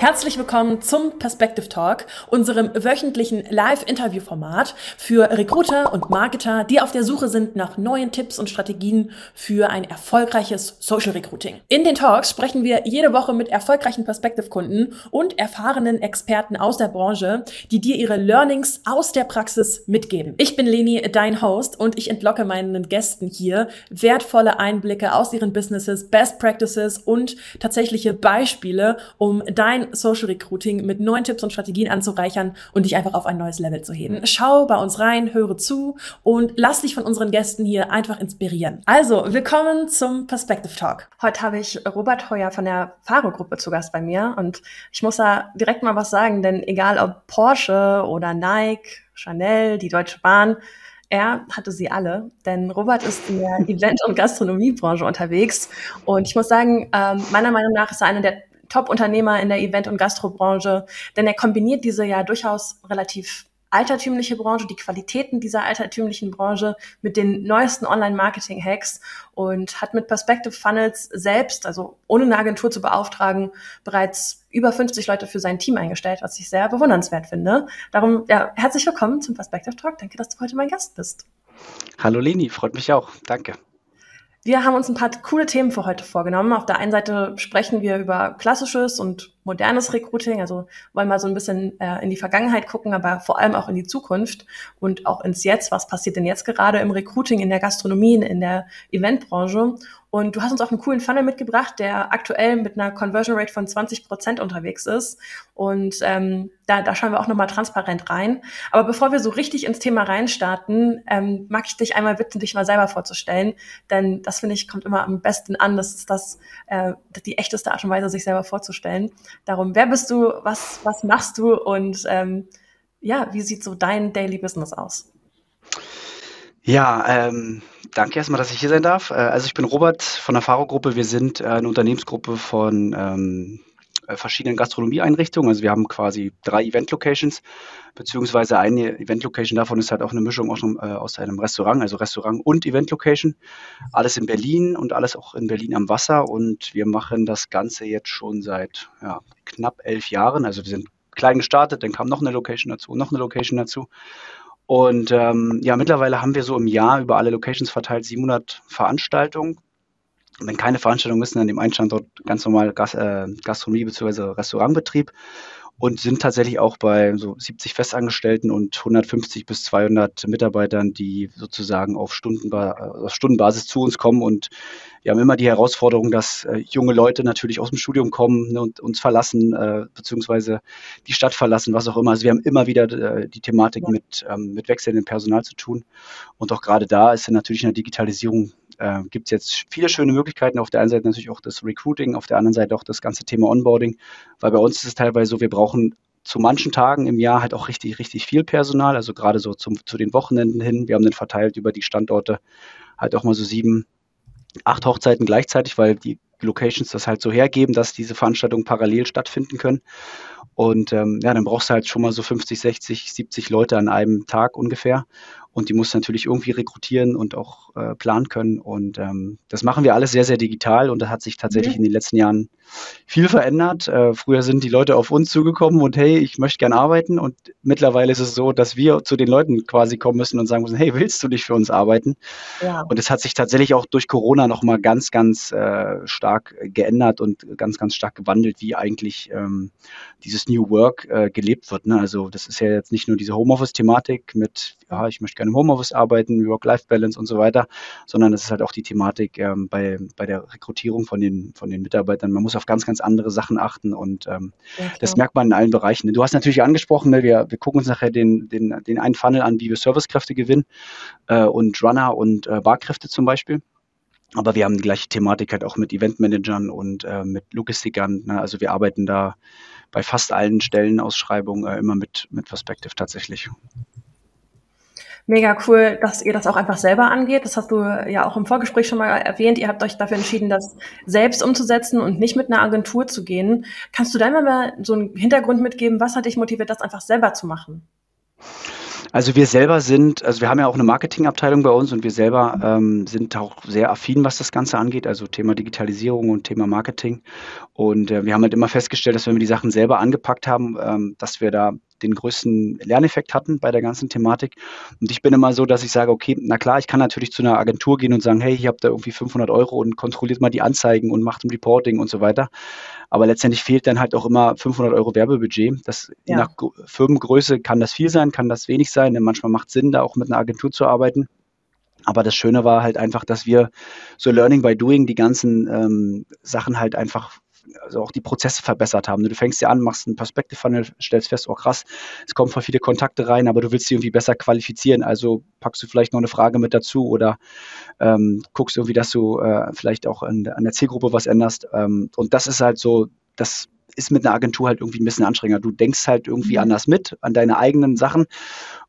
Herzlich willkommen zum Perspective Talk, unserem wöchentlichen Live-Interview-Format für Recruiter und Marketer, die auf der Suche sind nach neuen Tipps und Strategien für ein erfolgreiches Social Recruiting. In den Talks sprechen wir jede Woche mit erfolgreichen Perspective-Kunden und erfahrenen Experten aus der Branche, die dir ihre Learnings aus der Praxis mitgeben. Ich bin Leni, dein Host, und ich entlocke meinen Gästen hier wertvolle Einblicke aus ihren Businesses, Best Practices und tatsächliche Beispiele, um dein Social Recruiting mit neuen Tipps und Strategien anzureichern und dich einfach auf ein neues Level zu heben. Schau bei uns rein, höre zu und lass dich von unseren Gästen hier einfach inspirieren. Also, willkommen zum Perspective Talk. Heute habe ich Robert Heuer von der Faro-Gruppe zu Gast bei mir und ich muss da direkt mal was sagen, denn egal ob Porsche oder Nike, Chanel, die Deutsche Bahn, er hatte sie alle, denn Robert ist in der Event- und Gastronomiebranche unterwegs. Und ich muss sagen, ähm, meiner Meinung nach ist er einer der Top-Unternehmer in der Event- und Gastrobranche, denn er kombiniert diese ja durchaus relativ altertümliche Branche, die Qualitäten dieser altertümlichen Branche mit den neuesten Online-Marketing-Hacks und hat mit Perspective Funnels selbst, also ohne eine Agentur zu beauftragen, bereits über 50 Leute für sein Team eingestellt, was ich sehr bewundernswert finde. Darum, ja, herzlich willkommen zum Perspective Talk. Danke, dass du heute mein Gast bist. Hallo Leni, freut mich auch. Danke. Wir haben uns ein paar coole Themen für heute vorgenommen. Auf der einen Seite sprechen wir über klassisches und modernes Recruiting, also wollen mal so ein bisschen äh, in die Vergangenheit gucken, aber vor allem auch in die Zukunft und auch ins Jetzt. Was passiert denn jetzt gerade im Recruiting, in der Gastronomie, in der Eventbranche? Und du hast uns auch einen coolen Funnel mitgebracht, der aktuell mit einer Conversion Rate von 20 Prozent unterwegs ist. Und ähm, da, da schauen wir auch nochmal transparent rein. Aber bevor wir so richtig ins Thema reinstarten, ähm, mag ich dich einmal bitten, dich mal selber vorzustellen. Denn das, finde ich, kommt immer am besten an. Das ist das, äh, die echteste Art und Weise, sich selber vorzustellen. Darum, wer bist du, was, was machst du und ähm, ja, wie sieht so dein Daily Business aus? Ja, ähm, danke erstmal, dass ich hier sein darf. Äh, also ich bin Robert von der Faro-Gruppe. Wir sind äh, eine Unternehmensgruppe von ähm, äh, verschiedenen Gastronomieeinrichtungen. Also wir haben quasi drei Event-Locations, beziehungsweise eine Event-Location davon ist halt auch eine Mischung aus einem, äh, aus einem Restaurant, also Restaurant und Event-Location. Alles in Berlin und alles auch in Berlin am Wasser. Und wir machen das Ganze jetzt schon seit ja, knapp elf Jahren. Also wir sind klein gestartet, dann kam noch eine Location dazu, noch eine Location dazu. Und ähm, ja, mittlerweile haben wir so im Jahr über alle Locations verteilt 700 Veranstaltungen. Und wenn keine Veranstaltungen müssen, an dem einen Standort ganz normal Gas, äh, Gastronomie bzw. Restaurantbetrieb und sind tatsächlich auch bei so 70 Festangestellten und 150 bis 200 Mitarbeitern, die sozusagen auf, Stundenba auf Stundenbasis zu uns kommen. Und wir haben immer die Herausforderung, dass äh, junge Leute natürlich aus dem Studium kommen ne, und uns verlassen, äh, beziehungsweise die Stadt verlassen, was auch immer. Also wir haben immer wieder äh, die Thematik mit, ähm, mit wechselndem Personal zu tun. Und auch gerade da ist ja natürlich in der Digitalisierung äh, gibt es jetzt viele schöne Möglichkeiten. Auf der einen Seite natürlich auch das Recruiting, auf der anderen Seite auch das ganze Thema Onboarding, weil bei uns ist es teilweise so, wir brauchen zu manchen Tagen im Jahr halt auch richtig, richtig viel Personal, also gerade so zum, zu den Wochenenden hin. Wir haben den verteilt über die Standorte halt auch mal so sieben, acht Hochzeiten gleichzeitig, weil die Locations das halt so hergeben, dass diese Veranstaltungen parallel stattfinden können. Und ähm, ja, dann brauchst du halt schon mal so 50, 60, 70 Leute an einem Tag ungefähr und die muss natürlich irgendwie rekrutieren und auch äh, planen können. Und ähm, das machen wir alles sehr, sehr digital und da hat sich tatsächlich mhm. in den letzten Jahren viel verändert. Äh, früher sind die Leute auf uns zugekommen und hey, ich möchte gern arbeiten und mittlerweile ist es so, dass wir zu den Leuten quasi kommen müssen und sagen müssen, hey, willst du nicht für uns arbeiten? Ja. Und es hat sich tatsächlich auch durch Corona nochmal ganz, ganz äh, stark geändert und ganz, ganz stark gewandelt, wie eigentlich ähm, dieses New Work äh, gelebt wird. Ne? Also das ist ja jetzt nicht nur diese Homeoffice-Thematik mit, ja, ich möchte gerne im Homeoffice arbeiten, Work-Life-Balance und so weiter, sondern es ist halt auch die Thematik ähm, bei, bei der Rekrutierung von den, von den Mitarbeitern. Man muss auf ganz, ganz andere Sachen achten und ähm, ja, das merkt man in allen Bereichen. Du hast natürlich angesprochen, ne, wir, wir gucken uns nachher den, den, den einen Funnel an, wie wir Servicekräfte gewinnen äh, und Runner und äh, Barkräfte zum Beispiel. Aber wir haben die gleiche Thematik halt auch mit Eventmanagern und äh, mit Logistikern. Ne? Also wir arbeiten da bei fast allen Stellenausschreibungen äh, immer mit, mit Perspective tatsächlich mega cool, dass ihr das auch einfach selber angeht. Das hast du ja auch im Vorgespräch schon mal erwähnt. Ihr habt euch dafür entschieden, das selbst umzusetzen und nicht mit einer Agentur zu gehen. Kannst du da mal so einen Hintergrund mitgeben? Was hat dich motiviert, das einfach selber zu machen? Also wir selber sind, also wir haben ja auch eine Marketingabteilung bei uns und wir selber ähm, sind auch sehr affin, was das Ganze angeht, also Thema Digitalisierung und Thema Marketing. Und äh, wir haben halt immer festgestellt, dass wenn wir die Sachen selber angepackt haben, ähm, dass wir da den größten Lerneffekt hatten bei der ganzen Thematik. Und ich bin immer so, dass ich sage, okay, na klar, ich kann natürlich zu einer Agentur gehen und sagen, hey, ich habe da irgendwie 500 Euro und kontrolliert mal die Anzeigen und macht ein Reporting und so weiter. Aber letztendlich fehlt dann halt auch immer 500 Euro Werbebudget. Das, ja. Nach Firmengröße kann das viel sein, kann das wenig sein. Denn manchmal macht es Sinn, da auch mit einer Agentur zu arbeiten. Aber das Schöne war halt einfach, dass wir so Learning by Doing die ganzen ähm, Sachen halt einfach also auch die Prozesse verbessert haben. Du fängst ja an, machst einen Perspective-Funnel, stellst fest, oh krass, es kommen voll viele Kontakte rein, aber du willst sie irgendwie besser qualifizieren. Also packst du vielleicht noch eine Frage mit dazu oder ähm, guckst irgendwie, dass du äh, vielleicht auch an, an, der Zielgruppe was änderst. Ähm, und das ist halt so, das ist mit einer Agentur halt irgendwie ein bisschen anstrengender. Du denkst halt irgendwie mhm. anders mit, an deine eigenen Sachen.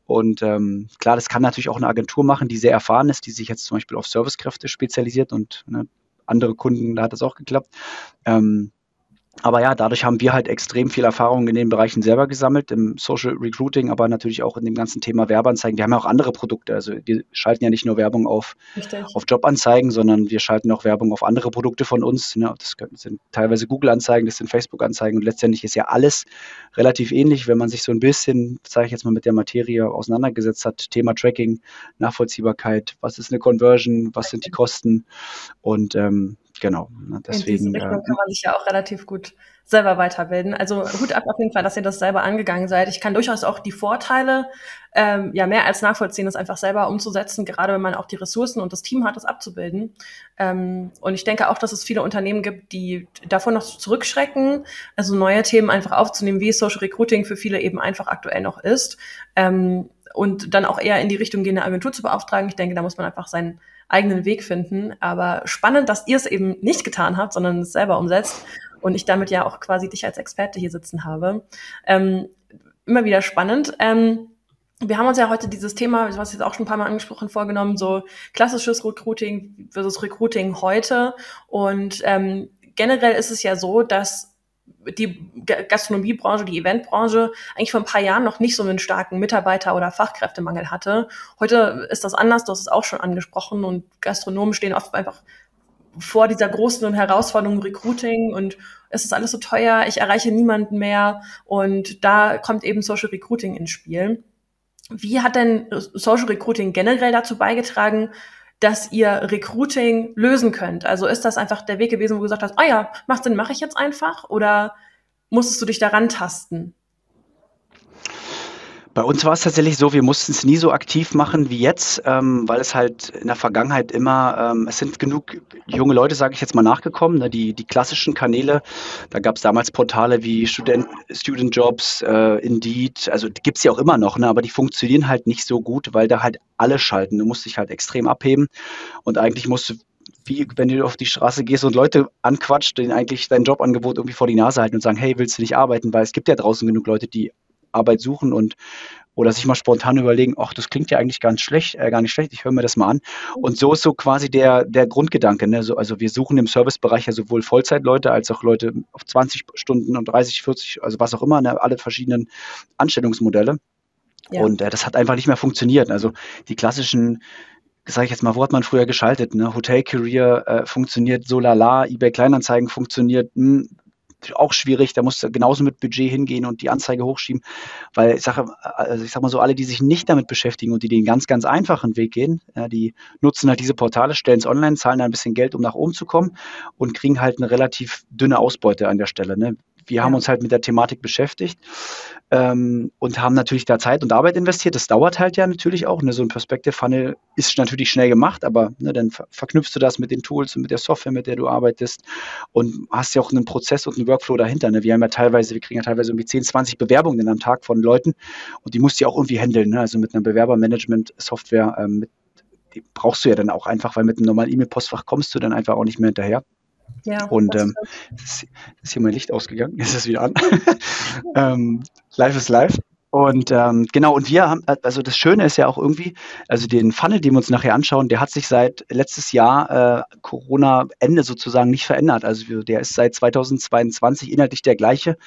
Und ähm, klar, das kann natürlich auch eine Agentur machen, die sehr erfahren ist, die sich jetzt zum Beispiel auf Servicekräfte spezialisiert und ne, andere Kunden, da hat das auch geklappt. Ähm, aber ja, dadurch haben wir halt extrem viel Erfahrung in den Bereichen selber gesammelt, im Social Recruiting, aber natürlich auch in dem ganzen Thema Werbeanzeigen. Wir haben ja auch andere Produkte. Also wir schalten ja nicht nur Werbung auf, auf Jobanzeigen, sondern wir schalten auch Werbung auf andere Produkte von uns. Ne? Das sind teilweise Google-Anzeigen, das sind Facebook-Anzeigen und letztendlich ist ja alles relativ ähnlich, wenn man sich so ein bisschen, sage ich jetzt mal, mit der Materie auseinandergesetzt hat. Thema Tracking, Nachvollziehbarkeit, was ist eine Conversion, was sind die Kosten und ähm, genau. Ne, deswegen, In diese Richtung äh, kann man sich ja auch relativ gut selber weiterbilden. Also Hut ab auf jeden Fall, dass ihr das selber angegangen seid. Ich kann durchaus auch die Vorteile ähm, ja mehr als nachvollziehen, das einfach selber umzusetzen, gerade wenn man auch die Ressourcen und das Team hat, das abzubilden. Ähm, und ich denke auch, dass es viele Unternehmen gibt, die davon noch zurückschrecken, also neue Themen einfach aufzunehmen, wie Social Recruiting für viele eben einfach aktuell noch ist. Ähm, und dann auch eher in die Richtung gehen, eine Agentur zu beauftragen. Ich denke, da muss man einfach seinen eigenen Weg finden. Aber spannend, dass ihr es eben nicht getan habt, sondern es selber umsetzt und ich damit ja auch quasi dich als Experte hier sitzen habe. Ähm, immer wieder spannend. Ähm, wir haben uns ja heute dieses Thema, was jetzt auch schon ein paar Mal angesprochen, vorgenommen, so klassisches Recruiting versus Recruiting heute. Und ähm, generell ist es ja so, dass die Gastronomiebranche, die Eventbranche eigentlich vor ein paar Jahren noch nicht so einen starken Mitarbeiter- oder Fachkräftemangel hatte. Heute ist das anders, du hast es auch schon angesprochen und Gastronomen stehen oft einfach vor dieser großen Herausforderung Recruiting und es ist alles so teuer, ich erreiche niemanden mehr und da kommt eben Social Recruiting ins Spiel. Wie hat denn Social Recruiting generell dazu beigetragen, dass ihr Recruiting lösen könnt? Also ist das einfach der Weg gewesen, wo du gesagt hast, ah ja, macht Sinn, mache ich jetzt einfach? Oder musstest du dich daran tasten? Bei uns war es tatsächlich so, wir mussten es nie so aktiv machen wie jetzt, ähm, weil es halt in der Vergangenheit immer, ähm, es sind genug junge Leute, sage ich jetzt mal, nachgekommen. Ne? Die, die klassischen Kanäle, da gab es damals Portale wie Student, Student Jobs, äh, Indeed, also gibt es ja auch immer noch, ne? aber die funktionieren halt nicht so gut, weil da halt alle schalten. Du musst dich halt extrem abheben und eigentlich musst du wie wenn du auf die Straße gehst und Leute anquatscht, denen eigentlich dein Jobangebot irgendwie vor die Nase halten und sagen, hey, willst du nicht arbeiten? Weil es gibt ja draußen genug Leute, die Arbeit suchen und oder sich mal spontan überlegen, ach, das klingt ja eigentlich ganz schlecht, äh, gar nicht schlecht, ich höre mir das mal an. Und so ist so quasi der, der Grundgedanke. Ne? So, also wir suchen im Servicebereich ja sowohl Vollzeitleute als auch Leute auf 20 Stunden und 30, 40, also was auch immer, ne? alle verschiedenen Anstellungsmodelle. Ja. Und äh, das hat einfach nicht mehr funktioniert. Also die klassischen sage ich jetzt mal, wo hat man früher geschaltet? Ne? Hotel Career äh, funktioniert so lala, eBay Kleinanzeigen funktioniert, mh, hm, auch schwierig. Da musst du genauso mit Budget hingehen und die Anzeige hochschieben. Weil ich sage, also ich sag mal so, alle, die sich nicht damit beschäftigen und die den ganz, ganz einfachen Weg gehen, ja, die nutzen halt diese Portale, stellen es online, zahlen da ein bisschen Geld, um nach oben zu kommen und kriegen halt eine relativ dünne Ausbeute an der Stelle. Ne? wir haben uns halt mit der Thematik beschäftigt ähm, und haben natürlich da Zeit und Arbeit investiert. Das dauert halt ja natürlich auch. Ne? So ein Perspective Funnel ist natürlich schnell gemacht, aber ne, dann ver verknüpfst du das mit den Tools und mit der Software, mit der du arbeitest und hast ja auch einen Prozess und einen Workflow dahinter. Ne? Wir haben ja teilweise, wir kriegen ja teilweise irgendwie 10, 20 Bewerbungen am Tag von Leuten und die musst du ja auch irgendwie handeln. Ne? Also mit einer Bewerbermanagement-Software, ähm, die brauchst du ja dann auch einfach, weil mit einem normalen E-Mail-Postfach kommst du dann einfach auch nicht mehr hinterher. Ja, und ähm, ist, ist hier mein Licht ausgegangen, ist es wieder an. ähm, live ist live. Und ähm, genau, und wir haben, also das Schöne ist ja auch irgendwie, also den Funnel, den wir uns nachher anschauen, der hat sich seit letztes Jahr äh, Corona-Ende sozusagen nicht verändert. Also der ist seit 2022 inhaltlich der gleiche.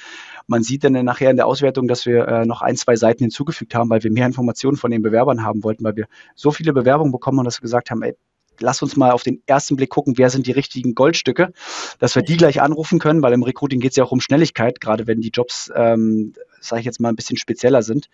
Man sieht dann nachher in der Auswertung, dass wir äh, noch ein, zwei Seiten hinzugefügt haben, weil wir mehr Informationen von den Bewerbern haben wollten, weil wir so viele Bewerbungen bekommen und dass wir gesagt haben, ey, lass uns mal auf den ersten Blick gucken, wer sind die richtigen Goldstücke, dass wir die gleich anrufen können, weil im Recruiting geht es ja auch um Schnelligkeit, gerade wenn die Jobs, ähm, sage ich jetzt mal, ein bisschen spezieller sind.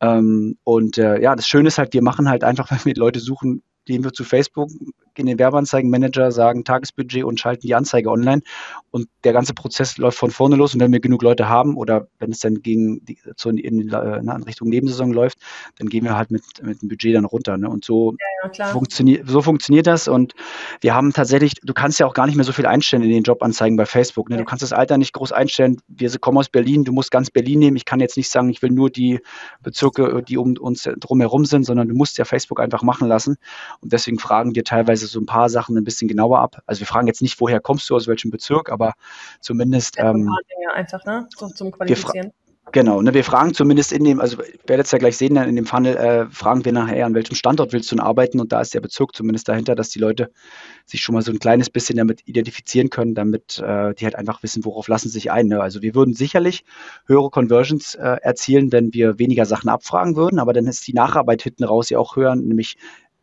Ähm, und äh, ja, das Schöne ist halt, wir machen halt einfach, wenn wir Leute suchen, gehen wir zu Facebook, in den Werbeanzeigenmanager, sagen Tagesbudget und schalten die Anzeige online. Und der ganze Prozess läuft von vorne los. Und wenn wir genug Leute haben oder wenn es dann gegen die, zu, in, in, in, Richtung Nebensaison läuft, dann gehen wir halt mit, mit dem Budget dann runter. Ne? Und so, ja, funktioniert, so funktioniert das. Und wir haben tatsächlich, du kannst ja auch gar nicht mehr so viel einstellen in den Jobanzeigen bei Facebook. Ne? Du kannst das Alter nicht groß einstellen. Wir kommen aus Berlin, du musst ganz Berlin nehmen. Ich kann jetzt nicht sagen, ich will nur die Bezirke, die um uns drumherum sind, sondern du musst ja Facebook einfach machen lassen. Und deswegen fragen wir teilweise so ein paar Sachen ein bisschen genauer ab. Also wir fragen jetzt nicht, woher kommst du, aus welchem Bezirk, aber zumindest. Ja, ähm, Dinge einfach, ne? So, zum Qualifizieren. Genau, ne, wir fragen zumindest in dem, also werdet es ja gleich sehen, in dem Funnel äh, fragen wir nachher, an welchem Standort willst du denn arbeiten und da ist der Bezirk zumindest dahinter, dass die Leute sich schon mal so ein kleines bisschen damit identifizieren können, damit äh, die halt einfach wissen, worauf lassen sie sich ein. Ne? Also wir würden sicherlich höhere Conversions äh, erzielen, wenn wir weniger Sachen abfragen würden, aber dann ist die Nacharbeit hinten raus ja auch höher, nämlich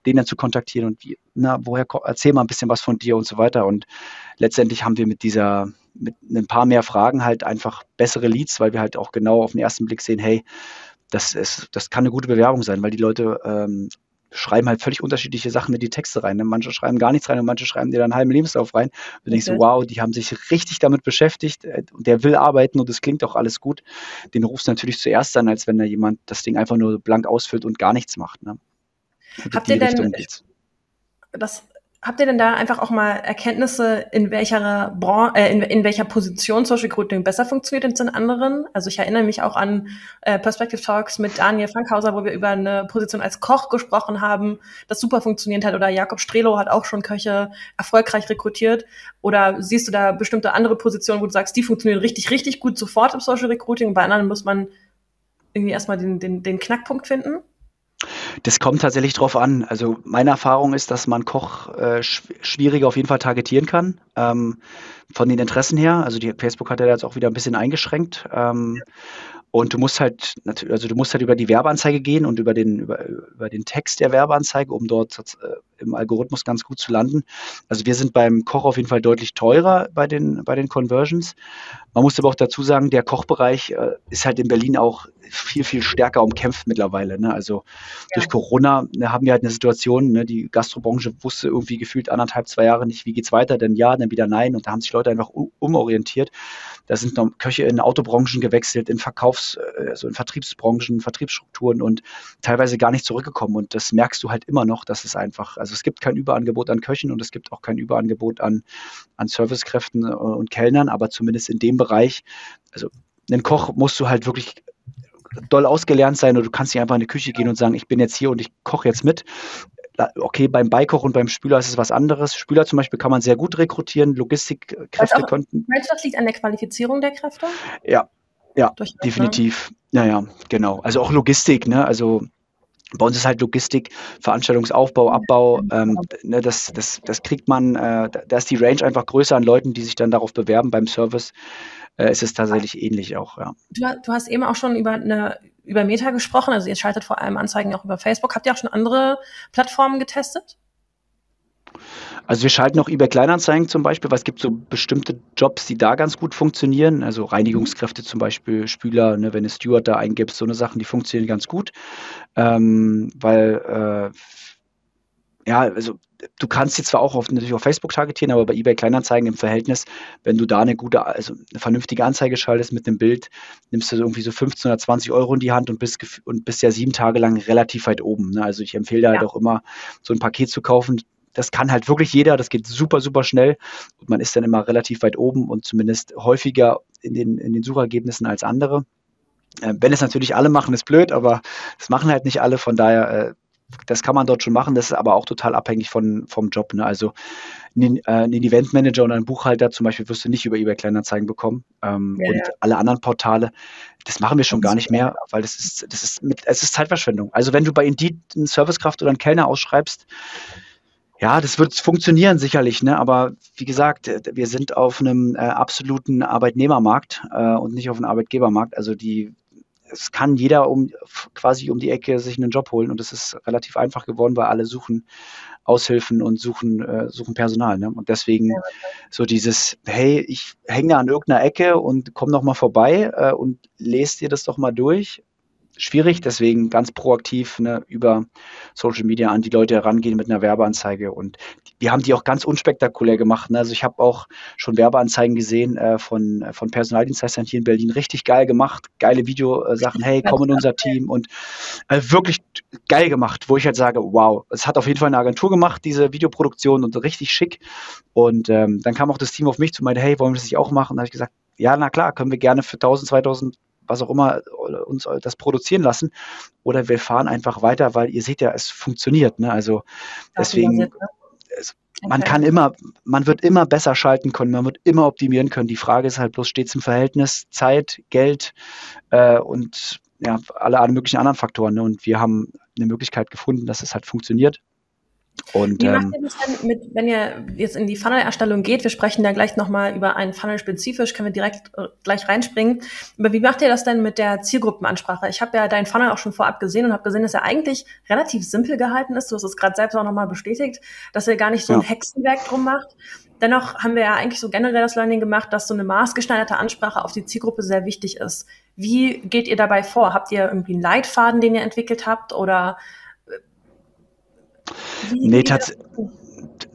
den dann zu kontaktieren und wie, na, woher, erzähl mal ein bisschen was von dir und so weiter. Und letztendlich haben wir mit dieser, mit ein paar mehr Fragen halt einfach bessere Leads, weil wir halt auch genau auf den ersten Blick sehen, hey, das ist, das kann eine gute Bewerbung sein, weil die Leute ähm, schreiben halt völlig unterschiedliche Sachen in die Texte rein. Ne? Manche schreiben gar nichts rein und manche schreiben dir dann einen halben Lebenslauf rein. Und du denkst so, wow, die haben sich richtig damit beschäftigt äh, und der will arbeiten und es klingt auch alles gut. Den rufst du natürlich zuerst an, als wenn da jemand das Ding einfach nur blank ausfüllt und gar nichts macht. Ne? Habt ihr denn das Habt ihr denn da einfach auch mal Erkenntnisse, in welcher Bran äh, in, in, welcher Position Social Recruiting besser funktioniert als in anderen? Also ich erinnere mich auch an äh, Perspective Talks mit Daniel Frankhauser, wo wir über eine Position als Koch gesprochen haben, das super funktioniert hat. Oder Jakob Strelo hat auch schon Köche erfolgreich rekrutiert. Oder siehst du da bestimmte andere Positionen, wo du sagst, die funktionieren richtig, richtig gut sofort im Social Recruiting. Bei anderen muss man irgendwie erstmal den, den, den Knackpunkt finden? Das kommt tatsächlich drauf an. Also meine Erfahrung ist, dass man Koch äh, schwieriger auf jeden Fall targetieren kann. Ähm, von den Interessen her. Also die Facebook hat ja jetzt auch wieder ein bisschen eingeschränkt. Ähm, und du musst halt, also du musst halt über die Werbeanzeige gehen und über den, über, über den Text der Werbeanzeige, um dort äh, im Algorithmus ganz gut zu landen. Also wir sind beim Koch auf jeden Fall deutlich teurer bei den, bei den Conversions. Man muss aber auch dazu sagen, der Kochbereich äh, ist halt in Berlin auch viel, viel stärker umkämpft mittlerweile. Ne? Also ja. durch Corona ne, haben wir halt eine Situation, ne, die Gastrobranche wusste irgendwie gefühlt anderthalb, zwei Jahre nicht, wie geht's weiter, denn ja, dann wieder nein. Und da haben sich Leute einfach umorientiert. Da sind noch Köche in Autobranchen gewechselt, in Verkaufs-, also in Vertriebsbranchen, Vertriebsstrukturen und teilweise gar nicht zurückgekommen. Und das merkst du halt immer noch, dass es einfach, also es gibt kein Überangebot an Köchen und es gibt auch kein Überangebot an, an Servicekräften äh, und Kellnern, aber zumindest in dem Bereich, also einen Koch musst du halt wirklich doll ausgelernt sein oder du kannst nicht einfach in die Küche gehen und sagen, ich bin jetzt hier und ich koche jetzt mit. Okay, beim Beikoch und beim Spüler ist es was anderes. Spüler zum Beispiel kann man sehr gut rekrutieren, Logistikkräfte könnten. Meinst du, das liegt an der Qualifizierung der Kräfte? Ja, ja, definitiv. Ne? Ja, ja, genau. Also auch Logistik, ne? Also bei uns ist halt Logistik, Veranstaltungsaufbau, Abbau, ähm, ne, das, das, das kriegt man, äh, da ist die Range einfach größer an Leuten, die sich dann darauf bewerben beim Service äh, ist es tatsächlich ähnlich auch, ja. Du, du hast eben auch schon über eine über Meta gesprochen, also ihr schaltet vor allem Anzeigen auch über Facebook. Habt ihr auch schon andere Plattformen getestet? Also wir schalten auch eBay Kleinanzeigen zum Beispiel, weil es gibt so bestimmte Jobs, die da ganz gut funktionieren. Also Reinigungskräfte zum Beispiel, Spüler, ne, wenn du Steward da eingibst, so eine Sachen, die funktionieren ganz gut. Ähm, weil äh, ja, also du kannst sie zwar auch auf, natürlich auf Facebook targetieren, aber bei eBay Kleinanzeigen im Verhältnis, wenn du da eine gute, also eine vernünftige Anzeige schaltest mit dem Bild, nimmst du irgendwie so 15 oder 20 Euro in die Hand und bist, und bist ja sieben Tage lang relativ weit oben. Ne? Also ich empfehle da halt ja. halt auch immer, so ein Paket zu kaufen. Das kann halt wirklich jeder, das geht super, super schnell und man ist dann immer relativ weit oben und zumindest häufiger in den, in den Suchergebnissen als andere. Äh, wenn es natürlich alle machen, ist blöd, aber das machen halt nicht alle. Von daher äh, das kann man dort schon machen, das ist aber auch total abhängig von, vom Job. Ne? Also einen, äh, einen Eventmanager und einen Buchhalter zum Beispiel wirst du nicht über eBay Kleinanzeigen bekommen. Ähm, ja, und ja. alle anderen Portale, das machen wir schon gar nicht mehr, weil das ist, das ist mit, es ist Zeitverschwendung. Also wenn du bei Indeed eine Servicekraft oder einen Kellner ausschreibst, ja, das wird funktionieren sicherlich, ne? aber wie gesagt, wir sind auf einem äh, absoluten Arbeitnehmermarkt äh, und nicht auf einem Arbeitgebermarkt. Also die, es kann jeder um quasi um die Ecke sich einen Job holen und es ist relativ einfach geworden, weil alle suchen Aushilfen und suchen, äh, suchen Personal. Ne? Und deswegen ja. so dieses, hey, ich hänge an irgendeiner Ecke und komm noch mal vorbei äh, und lest dir das doch mal durch schwierig, deswegen ganz proaktiv ne, über Social Media an die Leute herangehen mit einer Werbeanzeige. Und wir haben die auch ganz unspektakulär gemacht. Ne? Also ich habe auch schon Werbeanzeigen gesehen äh, von, von Personaldienstleistern hier in Berlin. Richtig geil gemacht, geile Videosachen, hey, komm in unser Team und äh, wirklich geil gemacht, wo ich halt sage, wow, es hat auf jeden Fall eine Agentur gemacht, diese Videoproduktion und richtig schick. Und ähm, dann kam auch das Team auf mich zu meinen, hey, wollen wir das nicht auch machen? Da habe ich gesagt, ja, na klar, können wir gerne für 1000, 2000 was auch immer uns das produzieren lassen oder wir fahren einfach weiter, weil ihr seht ja, es funktioniert. Ne? Also deswegen, es, man kann immer, man wird immer besser schalten können, man wird immer optimieren können. Die Frage ist halt bloß stets im Verhältnis Zeit, Geld äh, und ja, alle, alle möglichen anderen Faktoren. Ne? Und wir haben eine Möglichkeit gefunden, dass es halt funktioniert. Und, wie macht ähm, ihr das denn mit, wenn ihr jetzt in die Funnel-Erstellung geht? Wir sprechen da gleich nochmal über einen Funnel spezifisch, können wir direkt äh, gleich reinspringen. Aber wie macht ihr das denn mit der Zielgruppenansprache? Ich habe ja deinen Funnel auch schon vorab gesehen und habe gesehen, dass er eigentlich relativ simpel gehalten ist. Du hast es gerade selbst auch nochmal bestätigt, dass er gar nicht so ja. ein Hexenwerk drum macht. Dennoch haben wir ja eigentlich so generell das Learning gemacht, dass so eine maßgeschneiderte Ansprache auf die Zielgruppe sehr wichtig ist. Wie geht ihr dabei vor? Habt ihr irgendwie einen Leitfaden, den ihr entwickelt habt oder Nee, tats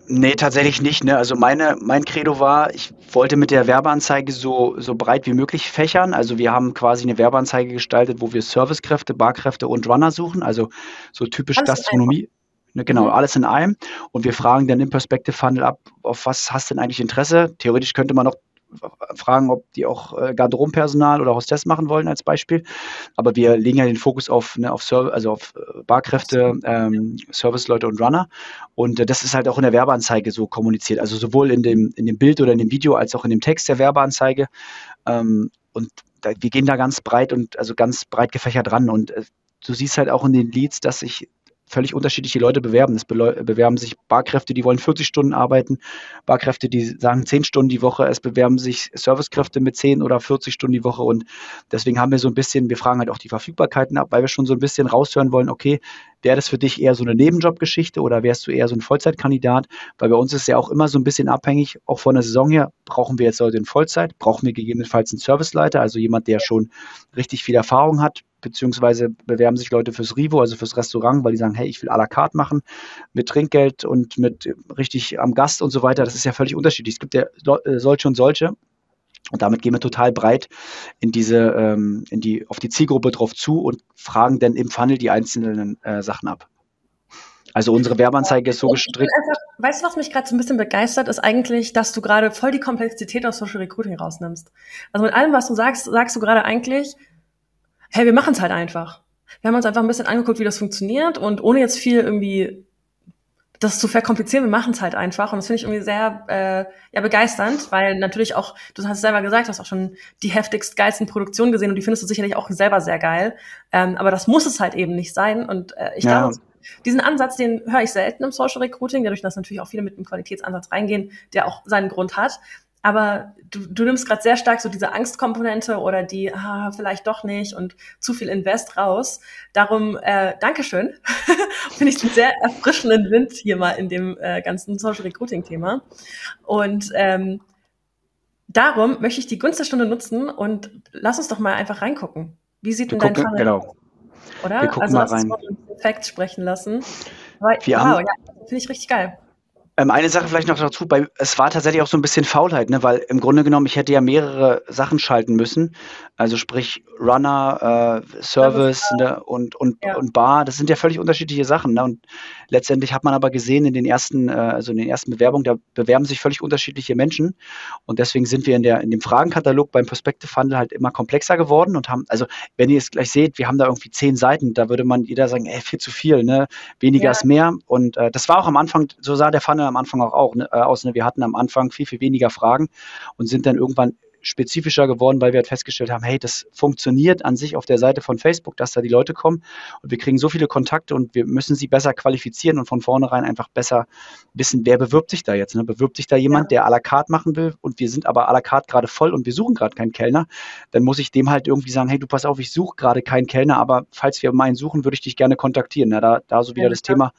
nee, tatsächlich nicht. Ne? Also meine, mein Credo war, ich wollte mit der Werbeanzeige so, so breit wie möglich fächern. Also wir haben quasi eine Werbeanzeige gestaltet, wo wir Servicekräfte, Barkräfte und Runner suchen, also so typisch alles Gastronomie. Ne, genau, mhm. alles in einem. Und wir fragen dann im Perspective Funnel ab, auf was hast du denn eigentlich Interesse? Theoretisch könnte man noch fragen, ob die auch äh, Garderobenpersonal oder Hostess machen wollen als Beispiel. Aber wir legen ja den Fokus auf, ne, auf, Serv also auf äh, Barkräfte, ähm, Serviceleute und Runner. Und äh, das ist halt auch in der Werbeanzeige so kommuniziert. Also sowohl in dem, in dem Bild oder in dem Video als auch in dem Text der Werbeanzeige. Ähm, und da, wir gehen da ganz breit und also ganz breit gefächert ran. Und äh, du siehst halt auch in den Leads, dass sich völlig unterschiedliche Leute bewerben. Es bewerben sich Barkräfte, die wollen 40 Stunden arbeiten, Barkräfte, die sagen 10 Stunden die Woche, es bewerben sich Servicekräfte mit 10 oder 40 Stunden die Woche. Und deswegen haben wir so ein bisschen, wir fragen halt auch die Verfügbarkeiten ab, weil wir schon so ein bisschen raushören wollen, okay, wäre das für dich eher so eine Nebenjobgeschichte oder wärst du eher so ein Vollzeitkandidat? Weil bei uns ist ja auch immer so ein bisschen abhängig, auch von der Saison her, brauchen wir jetzt Leute in Vollzeit, brauchen wir gegebenenfalls einen Serviceleiter, also jemand, der schon richtig viel Erfahrung hat, beziehungsweise bewerben sich Leute fürs Rivo, also fürs Restaurant, weil die sagen, hey, ich will à la carte machen, mit Trinkgeld und mit richtig am Gast und so weiter. Das ist ja völlig unterschiedlich. Es gibt ja äh, solche und solche. Und damit gehen wir total breit in diese, ähm, in die, auf die Zielgruppe drauf zu und fragen dann im Funnel die einzelnen äh, Sachen ab. Also unsere Werbeanzeige ist so gestrickt. Einfach, weißt du, was mich gerade so ein bisschen begeistert, ist eigentlich, dass du gerade voll die Komplexität aus Social Recruiting rausnimmst. Also mit allem, was du sagst, sagst du gerade eigentlich, hey, wir machen es halt einfach. Wir haben uns einfach ein bisschen angeguckt, wie das funktioniert und ohne jetzt viel irgendwie das zu verkomplizieren, wir machen es halt einfach. Und das finde ich irgendwie sehr äh, ja, begeisternd, weil natürlich auch, du hast es selber gesagt, du hast auch schon die heftigst geilsten Produktionen gesehen und die findest du sicherlich auch selber sehr geil. Ähm, aber das muss es halt eben nicht sein. Und äh, ich ja. glaube, diesen Ansatz, den höre ich selten im Social Recruiting, dadurch, dass natürlich auch viele mit einem Qualitätsansatz reingehen, der auch seinen Grund hat. Aber du, du nimmst gerade sehr stark so diese Angstkomponente oder die, ah, vielleicht doch nicht und zu viel Invest raus. Darum, äh, Dankeschön. Finde ich einen sehr erfrischenden Wind hier mal in dem äh, ganzen Social Recruiting-Thema. Und ähm, darum möchte ich die Gunst der Stunde nutzen und lass uns doch mal einfach reingucken. Wie sieht Wir denn dein Funnel Genau. Oder? Wir gucken also, mal rein. Effekt sprechen lassen. Aber, wow, ja, finde ich richtig geil. Ähm, eine Sache vielleicht noch dazu, bei, es war tatsächlich auch so ein bisschen Faulheit, ne? weil im Grunde genommen, ich hätte ja mehrere Sachen schalten müssen. Also sprich Runner, äh, Service ne? und, und, ja. und Bar, das sind ja völlig unterschiedliche Sachen. Ne? Und letztendlich hat man aber gesehen in den ersten, äh, also in den ersten Bewerbungen, da bewerben sich völlig unterschiedliche Menschen. Und deswegen sind wir in, der, in dem Fragenkatalog beim Perspective Funnel halt immer komplexer geworden und haben, also wenn ihr es gleich seht, wir haben da irgendwie zehn Seiten, da würde man jeder sagen, ey, viel zu viel, ne? weniger ja. ist mehr. Und äh, das war auch am Anfang, so sah der Funnel am Anfang auch, auch ne, äh, aus. Ne? Wir hatten am Anfang viel, viel weniger Fragen und sind dann irgendwann spezifischer geworden, weil wir halt festgestellt haben, hey, das funktioniert an sich auf der Seite von Facebook, dass da die Leute kommen und wir kriegen so viele Kontakte und wir müssen sie besser qualifizieren und von vornherein einfach besser wissen, wer bewirbt sich da jetzt. Ne? Bewirbt sich da jemand, ja. der à la carte machen will und wir sind aber à la carte gerade voll und wir suchen gerade keinen Kellner, dann muss ich dem halt irgendwie sagen, hey, du pass auf, ich suche gerade keinen Kellner, aber falls wir meinen suchen, würde ich dich gerne kontaktieren. Ne? Da, da so wieder ja, das klar. Thema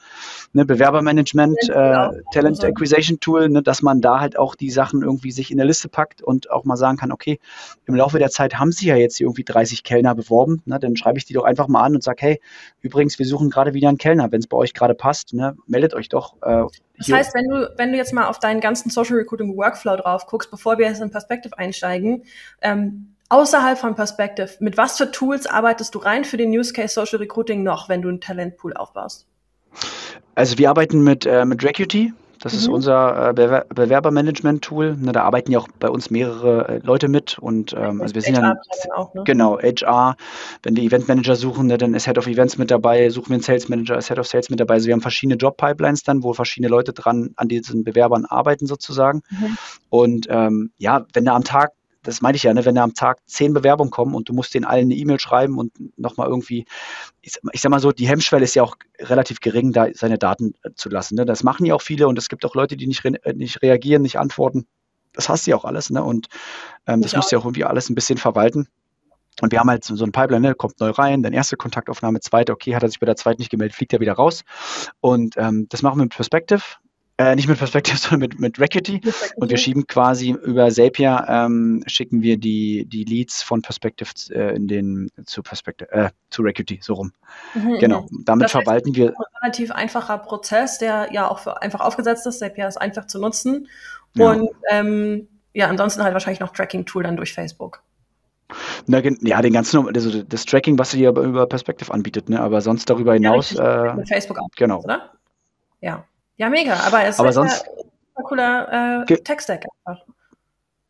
ne, Bewerbermanagement, äh, Talent Acquisition Tool, ne, dass man da halt auch die Sachen irgendwie sich in der Liste packt und auch mal sagen sagen kann, okay, im Laufe der Zeit haben Sie ja jetzt hier irgendwie 30 Kellner beworben, ne, dann schreibe ich die doch einfach mal an und sage, hey, übrigens, wir suchen gerade wieder einen Kellner, wenn es bei euch gerade passt, ne, meldet euch doch. Äh, das heißt, wenn du, wenn du jetzt mal auf deinen ganzen Social Recruiting Workflow drauf guckst, bevor wir jetzt in Perspective einsteigen, ähm, außerhalb von Perspective, mit was für Tools arbeitest du rein für den Use Case Social Recruiting noch, wenn du einen Talentpool aufbaust? Also wir arbeiten mit, äh, mit Recuty, das mhm. ist unser äh, Bewer Bewerbermanagement-Tool. Ne, da arbeiten ja auch bei uns mehrere äh, Leute mit und ähm, also wir sind ja auch, ne? genau HR. Wenn die Eventmanager suchen, ne, dann ist Head of Events mit dabei. Suchen wir einen Sales Manager, ist Head of Sales mit dabei. Also wir haben verschiedene Job-Pipelines dann, wo verschiedene Leute dran an diesen Bewerbern arbeiten sozusagen. Mhm. Und ähm, ja, wenn da am Tag das meine ich ja, ne, wenn da am Tag zehn Bewerbungen kommen und du musst denen allen eine E-Mail schreiben und nochmal irgendwie, ich, ich, sag mal so, die Hemmschwelle ist ja auch relativ gering, da seine Daten äh, zu lassen. Ne? Das machen ja auch viele und es gibt auch Leute, die nicht, re äh, nicht reagieren, nicht antworten. Das hast du ja auch alles, ne? Und ähm, das musst du ja auch irgendwie alles ein bisschen verwalten. Und wir haben halt so, so ein Pipeline, ne, kommt neu rein, dann erste Kontaktaufnahme, zweite, okay, hat er sich bei der zweiten nicht gemeldet, fliegt er wieder raus. Und ähm, das machen wir mit Perspective. Äh, nicht mit Perspective, sondern mit, mit Rackety. Und wir schieben quasi über Zapier, ähm, schicken wir die, die Leads von Perspective äh, in den, zu Perspective, äh, zu Rackety, so rum. Mhm, genau. Damit das verwalten wir. Ein relativ einfacher Prozess, der ja auch einfach aufgesetzt ist. Zapier ist einfach zu nutzen. Ja. Und ähm, ja, ansonsten halt wahrscheinlich noch Tracking-Tool dann durch Facebook. Na, ja, den ganzen, also das Tracking, was sie hier über Perspective anbietet, ne? aber sonst darüber hinaus. Ja, äh, mit Facebook auch. Genau. Oder? Ja. Ja, mega. Aber es aber ist sonst, ein cooler äh, Tech-Stack einfach.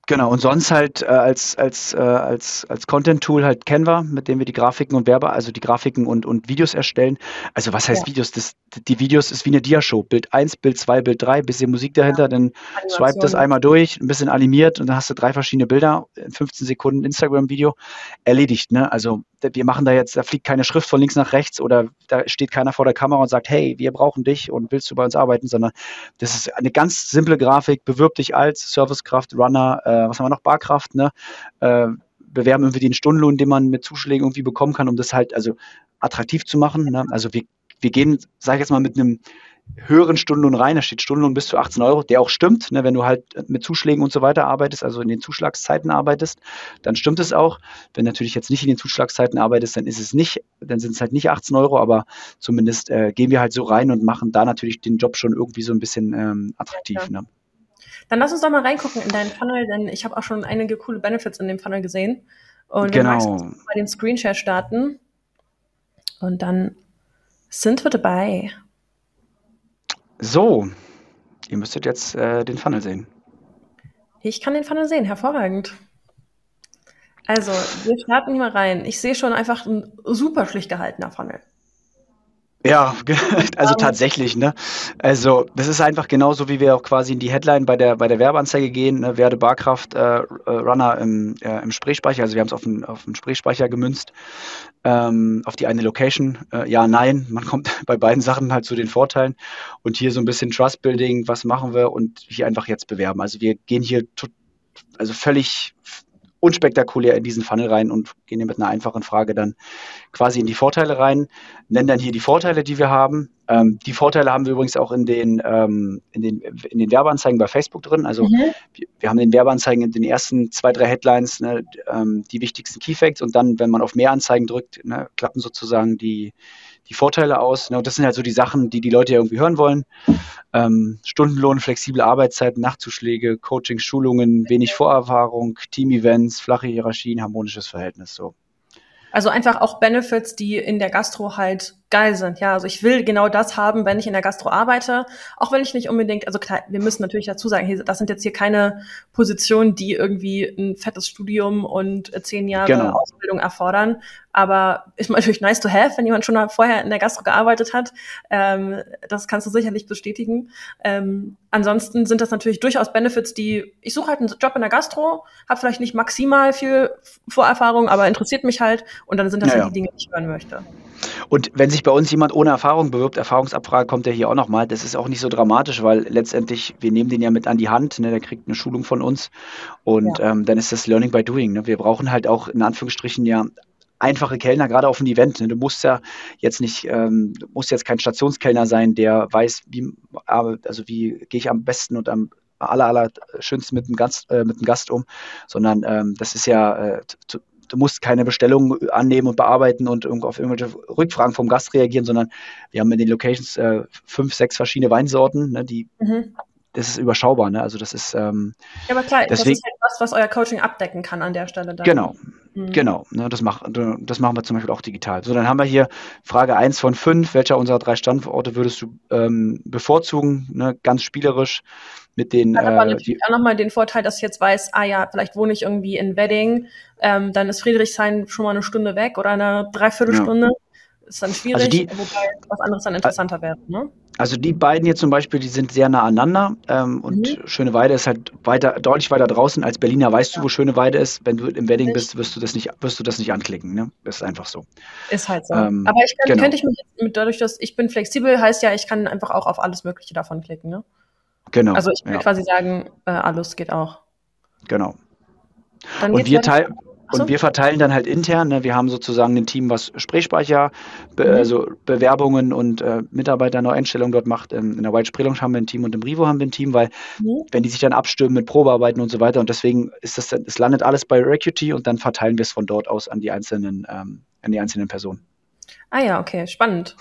Genau, und sonst halt äh, als, als, äh, als, als Content-Tool halt Canva, mit dem wir die Grafiken und Werbe, also die Grafiken und, und Videos erstellen. Also was heißt ja. Videos? Das, die Videos ist wie eine Diashow. Bild 1, Bild 2, Bild 3, bisschen Musik dahinter, ja. dann swipe das einmal durch, ein bisschen animiert und dann hast du drei verschiedene Bilder, 15 Sekunden Instagram-Video, erledigt. Ne? Also wir machen da jetzt, da fliegt keine Schrift von links nach rechts oder da steht keiner vor der Kamera und sagt, hey, wir brauchen dich und willst du bei uns arbeiten, sondern das ist eine ganz simple Grafik, bewirb dich als Servicekraft, Runner, äh, was haben wir noch, Barkraft, ne? Äh, bewerben irgendwie den Stundenlohn, den man mit Zuschlägen irgendwie bekommen kann, um das halt also attraktiv zu machen. Ne? Also wir, wir gehen, sage ich jetzt mal, mit einem höheren Stundenlohn rein. Da steht Stundenlohn bis zu 18 Euro, der auch stimmt. Ne, wenn du halt mit Zuschlägen und so weiter arbeitest, also in den Zuschlagszeiten arbeitest, dann stimmt es auch. Wenn natürlich jetzt nicht in den Zuschlagszeiten arbeitest, dann ist es nicht, dann sind es halt nicht 18 Euro, aber zumindest äh, gehen wir halt so rein und machen da natürlich den Job schon irgendwie so ein bisschen ähm, attraktiv. Ja, ne? Dann lass uns doch mal reingucken in deinen Funnel, denn ich habe auch schon einige coole Benefits in dem Funnel gesehen. Und genau. wir mal den Screenshare starten. Und dann sind wir dabei. So, ihr müsstet jetzt äh, den Funnel sehen. Ich kann den Funnel sehen, hervorragend. Also, wir starten hier mal rein. Ich sehe schon einfach ein super schlicht gehaltener Funnel. Ja, also tatsächlich, ne? Also das ist einfach genauso, wie wir auch quasi in die Headline bei der bei der Werbeanzeige gehen, ne? werde Barkraft äh, äh, Runner im, äh, im Sprechspeicher, also wir haben es auf den, auf den Sprechspeicher gemünzt, ähm, auf die eine Location. Äh, ja, nein, man kommt bei beiden Sachen halt zu den Vorteilen und hier so ein bisschen Trust Building, was machen wir und hier einfach jetzt bewerben. Also wir gehen hier also völlig unspektakulär in diesen Funnel rein und gehen hier mit einer einfachen Frage dann quasi in die Vorteile rein, nennen dann hier die Vorteile, die wir haben. Ähm, die Vorteile haben wir übrigens auch in den, ähm, in den, in den Werbeanzeigen bei Facebook drin. Also mhm. wir, wir, haben in den Werbeanzeigen in den ersten zwei, drei Headlines ne, ähm, die wichtigsten Keyfacts und dann, wenn man auf mehr Anzeigen drückt, ne, klappen sozusagen die, die Vorteile aus. Ne? Und das sind halt so die Sachen, die die Leute ja irgendwie hören wollen. Ähm, Stundenlohn, flexible Arbeitszeiten, Nachtzuschläge, Coaching, Schulungen, wenig Vorerfahrung, Team-Events, flache Hierarchien, harmonisches Verhältnis. So. Also einfach auch Benefits, die in der Gastro halt geil sind. Ja, also ich will genau das haben, wenn ich in der Gastro arbeite, auch wenn ich nicht unbedingt, also klar, wir müssen natürlich dazu sagen, hier, das sind jetzt hier keine Positionen, die irgendwie ein fettes Studium und zehn Jahre genau. Ausbildung erfordern. Aber ist natürlich nice to have, wenn jemand schon vorher in der Gastro gearbeitet hat. Ähm, das kannst du sicherlich bestätigen. Ähm, ansonsten sind das natürlich durchaus Benefits, die ich suche halt einen Job in der Gastro, habe vielleicht nicht maximal viel Vorerfahrung, aber interessiert mich halt und dann sind das ja, ja. die Dinge, die ich hören möchte. Und wenn sich bei uns jemand ohne Erfahrung bewirbt, Erfahrungsabfrage kommt ja hier auch nochmal, das ist auch nicht so dramatisch, weil letztendlich, wir nehmen den ja mit an die Hand, ne, der kriegt eine Schulung von uns und ja. ähm, dann ist das Learning by Doing. Ne? Wir brauchen halt auch in Anführungsstrichen ja einfache Kellner, gerade auf ein Event. Ne? Du musst ja jetzt nicht, ähm, musst jetzt kein Stationskellner sein, der weiß, wie, also wie gehe ich am besten und am aller, aller schönsten mit dem Gast, äh, mit dem Gast um, sondern ähm, das ist ja äh, du musst keine Bestellung annehmen und bearbeiten und auf irgendwelche Rückfragen vom Gast reagieren, sondern wir haben in den Locations äh, fünf, sechs verschiedene Weinsorten, ne, die mhm. das ist überschaubar, ne? Also das ist ähm, Ja, aber klar, deswegen, das ist halt was, was euer Coaching abdecken kann an der Stelle. Dann. Genau. Mhm. Genau, ne, das, mach, das machen wir zum Beispiel auch digital. So, dann haben wir hier Frage 1 von 5. Welcher unserer drei Standorte würdest du ähm, bevorzugen? Ne, ganz spielerisch mit den. Hat aber äh, natürlich auch nochmal den Vorteil, dass ich jetzt weiß, ah ja, vielleicht wohne ich irgendwie in Wedding, ähm, dann ist Friedrichshain schon mal eine Stunde weg oder eine Dreiviertelstunde. Ja. Ist dann schwierig, also die, wobei was anderes dann interessanter wäre. Ne? Also die beiden hier zum Beispiel, die sind sehr nah aneinander ähm, und mhm. Schöneweide ist halt weiter, deutlich weiter draußen als Berliner. Weißt ja. du, wo Schöneweide ist? Wenn du im Wedding bist, wirst du das nicht, wirst du das nicht anklicken. Ne? Das ist einfach so. Ist halt so. Ähm, Aber ich kann, genau. könnte ich mich jetzt, dadurch, dass ich bin flexibel, heißt ja, ich kann einfach auch auf alles Mögliche davon klicken. Ne? Genau. Also ich will ja. quasi sagen, äh, alles geht auch. Genau. Dann und wir teilen und wir verteilen dann halt intern, ne, wir haben sozusagen ein Team, was Sprechspeicher, be, mhm. also Bewerbungen und äh, Mitarbeiterneueinstellungen dort macht. Ähm, in der White Sprelung haben wir ein Team und im Rivo haben wir ein Team, weil mhm. wenn die sich dann abstimmen mit Probearbeiten und so weiter und deswegen ist das, es landet alles bei Recuty und dann verteilen wir es von dort aus an die einzelnen, ähm, an die einzelnen Personen. Ah ja, okay, spannend.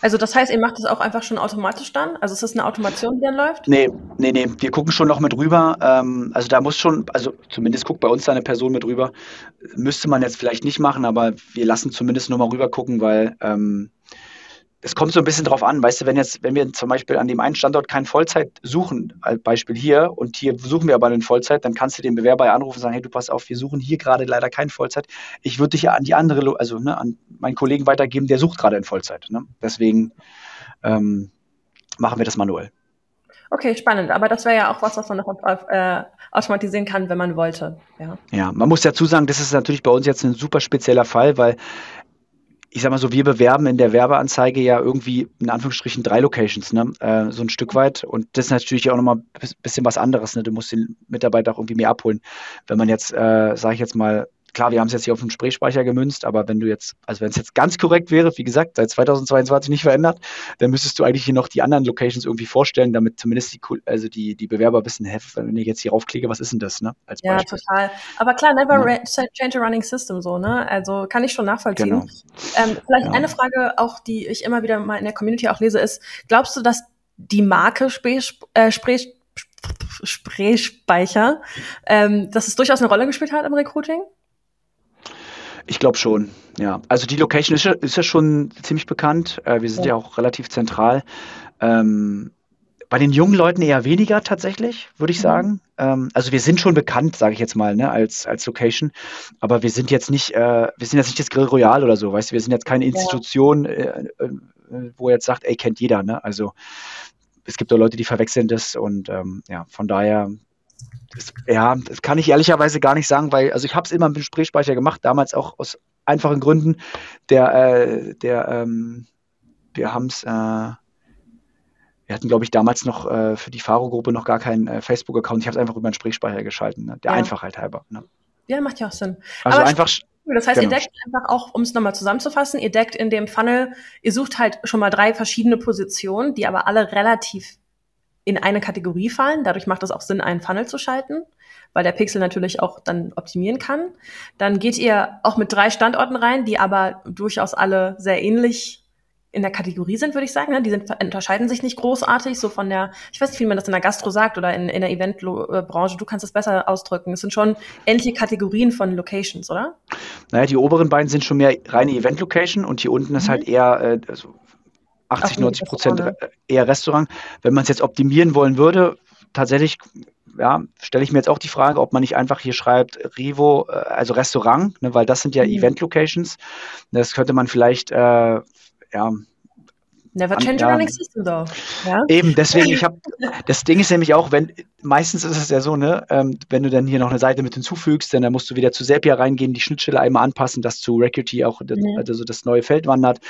Also das heißt, ihr macht das auch einfach schon automatisch dann? Also ist das eine Automation, die dann läuft? Nee, nee, nee. Wir gucken schon noch mit rüber. Ähm, also da muss schon, also zumindest guckt bei uns da eine Person mit rüber. Müsste man jetzt vielleicht nicht machen, aber wir lassen zumindest nur mal rüber gucken, weil ähm, es kommt so ein bisschen drauf an, weißt du, wenn jetzt, wenn wir zum Beispiel an dem einen Standort kein Vollzeit suchen, als Beispiel hier, und hier suchen wir aber einen Vollzeit, dann kannst du den Bewerber ja anrufen und sagen, hey, du pass auf, wir suchen hier gerade leider kein Vollzeit. Ich würde dich ja an die andere, also ne, an meinen Kollegen weitergeben, der sucht gerade in Vollzeit. Ne? Deswegen ähm, machen wir das manuell. Okay, spannend. Aber das wäre ja auch was, was man noch äh, automatisieren kann, wenn man wollte. Ja. ja, man muss dazu sagen, das ist natürlich bei uns jetzt ein super spezieller Fall, weil ich sag mal so, wir bewerben in der Werbeanzeige ja irgendwie in Anführungsstrichen drei Locations, ne? Äh, so ein Stück weit. Und das ist natürlich auch nochmal ein bisschen was anderes. Ne? Du musst den Mitarbeiter auch irgendwie mehr abholen. Wenn man jetzt, äh, sage ich jetzt mal, klar, wir haben es jetzt hier auf den Sprechspeicher gemünzt, aber wenn du jetzt, also wenn es jetzt ganz korrekt wäre, wie gesagt, seit 2022 nicht verändert, dann müsstest du eigentlich hier noch die anderen Locations irgendwie vorstellen, damit zumindest die, also die, die Bewerber wissen, hä, wenn ich jetzt hier raufklicke, was ist denn das, ne? Als ja, Beispiel. total. Aber klar, never ja. change a running system, so, ne? Also kann ich schon nachvollziehen. Genau. Ähm, vielleicht ja. eine Frage auch, die ich immer wieder mal in der Community auch lese, ist, glaubst du, dass die Marke Sprech, äh, Sprech, Sprechspeicher, ähm, dass es durchaus eine Rolle gespielt hat im Recruiting? Ich glaube schon, ja. Also die Location ist ja, ist ja schon ziemlich bekannt. Äh, wir sind ja. ja. auch relativ zentral. Ähm, bei den jungen Leuten eher weniger tatsächlich, würde ich mhm. sagen. Ähm, also wir sind schon bekannt, sage ich jetzt mal, ne, als, als Location. Aber wir sind jetzt nicht, äh, wir sind jetzt nicht das Grill Royal oder so, weißt du, wir sind jetzt keine Institution, äh, äh, wo jetzt sagt, ey, kennt jeder, ne? Also es gibt auch Leute, die verwechseln das und ähm, ja, von daher das, ja, das kann ich ehrlicherweise gar nicht sagen, weil, also ich habe es immer mit Sprechspeicher gemacht, damals auch aus einfachen Gründen. Der, äh, der, ähm, wir haben es, äh, wir hatten, glaube ich, damals noch äh, für die Faro-Gruppe noch gar keinen äh, Facebook-Account. Ich habe es einfach über den Sprechspeicher geschalten, ne? der ja. Einfachheit halber. Ne? Ja, macht ja auch Sinn. Also Aber einfach. Das heißt, genau. ihr deckt einfach auch, um es nochmal zusammenzufassen, ihr deckt in dem Funnel, ihr sucht halt schon mal drei verschiedene Positionen, die aber alle relativ in eine Kategorie fallen. Dadurch macht es auch Sinn, einen Funnel zu schalten, weil der Pixel natürlich auch dann optimieren kann. Dann geht ihr auch mit drei Standorten rein, die aber durchaus alle sehr ähnlich in der Kategorie sind, würde ich sagen. Ne? Die sind, unterscheiden sich nicht großartig, so von der, ich weiß nicht, wie man das in der Gastro sagt oder in, in der Eventbranche. Du kannst das besser ausdrücken. Es sind schon ähnliche Kategorien von Locations, oder? Naja, die oberen beiden sind schon mehr reine Event-Location und hier unten mhm. ist halt eher äh, also 80, 90 Prozent eher Restaurant. Wenn man es jetzt optimieren wollen würde, tatsächlich ja, stelle ich mir jetzt auch die Frage, ob man nicht einfach hier schreibt Rivo, äh, also Restaurant, ne, weil das sind ja mhm. Event-Locations. Das könnte man vielleicht äh, ja, Never change a running system, though. Ja? Eben, deswegen, ich habe, das Ding ist nämlich auch, wenn, meistens ist es ja so, ne, ähm, wenn du dann hier noch eine Seite mit hinzufügst, dann, dann musst du wieder zu Zapier reingehen, die Schnittstelle einmal anpassen, dass zu Recruity auch das, mhm. also das neue Feld wandert.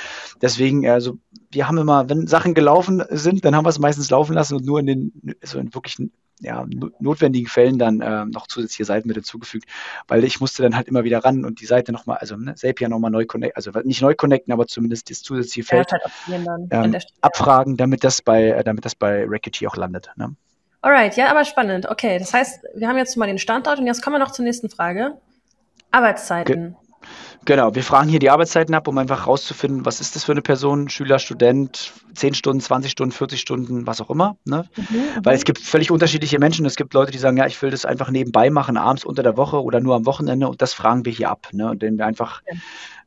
Deswegen, also, wir haben immer, wenn Sachen gelaufen sind, dann haben wir es meistens laufen lassen und nur in den, so in wirklichen ja, notwendigen Fällen dann äh, noch zusätzliche Seiten mit hinzugefügt, weil ich musste dann halt immer wieder ran und die Seite nochmal, also ne, Zapier nochmal neu connecten, also nicht neu connecten, aber zumindest das zusätzliche Feld ja, halt ähm, abfragen, damit das bei, äh, damit das bei Rackety auch landet. Ne? Alright, ja, aber spannend. Okay, das heißt, wir haben jetzt mal den Standort und jetzt kommen wir noch zur nächsten Frage. Arbeitszeiten. Ge Genau, wir fragen hier die Arbeitszeiten ab, um einfach rauszufinden, was ist das für eine Person, Schüler, Student, 10 Stunden, 20 Stunden, 40 Stunden, was auch immer. Ne? Mhm, Weil es gibt völlig unterschiedliche Menschen. Es gibt Leute, die sagen, ja, ich will das einfach nebenbei machen, abends unter der Woche oder nur am Wochenende und das fragen wir hier ab. Ne? Und den wir einfach,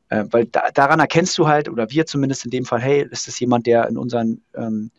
ja. äh, weil da, daran erkennst du halt, oder wir zumindest in dem Fall, hey, ist das jemand, der in unseren ähm,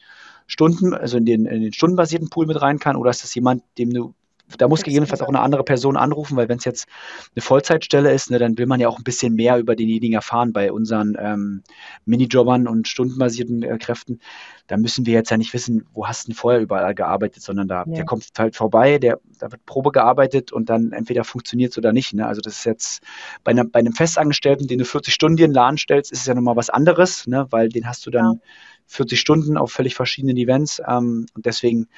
Stunden, also in den, in den stundenbasierten Pool mit rein kann, oder ist das jemand, dem du da muss gegebenenfalls auch eine andere Person anrufen, weil wenn es jetzt eine Vollzeitstelle ist, ne, dann will man ja auch ein bisschen mehr über denjenigen erfahren bei unseren ähm, Minijobbern und stundenbasierten äh, Kräften. Da müssen wir jetzt ja nicht wissen, wo hast du denn vorher überall gearbeitet, sondern da, ja. der kommt halt vorbei, der, da wird Probe gearbeitet und dann entweder funktioniert es oder nicht. Ne? Also das ist jetzt bei, einer, bei einem Festangestellten, den du 40 Stunden in den Laden stellst, ist es ja nochmal was anderes, ne? weil den hast du dann ja. 40 Stunden auf völlig verschiedenen Events ähm, und deswegen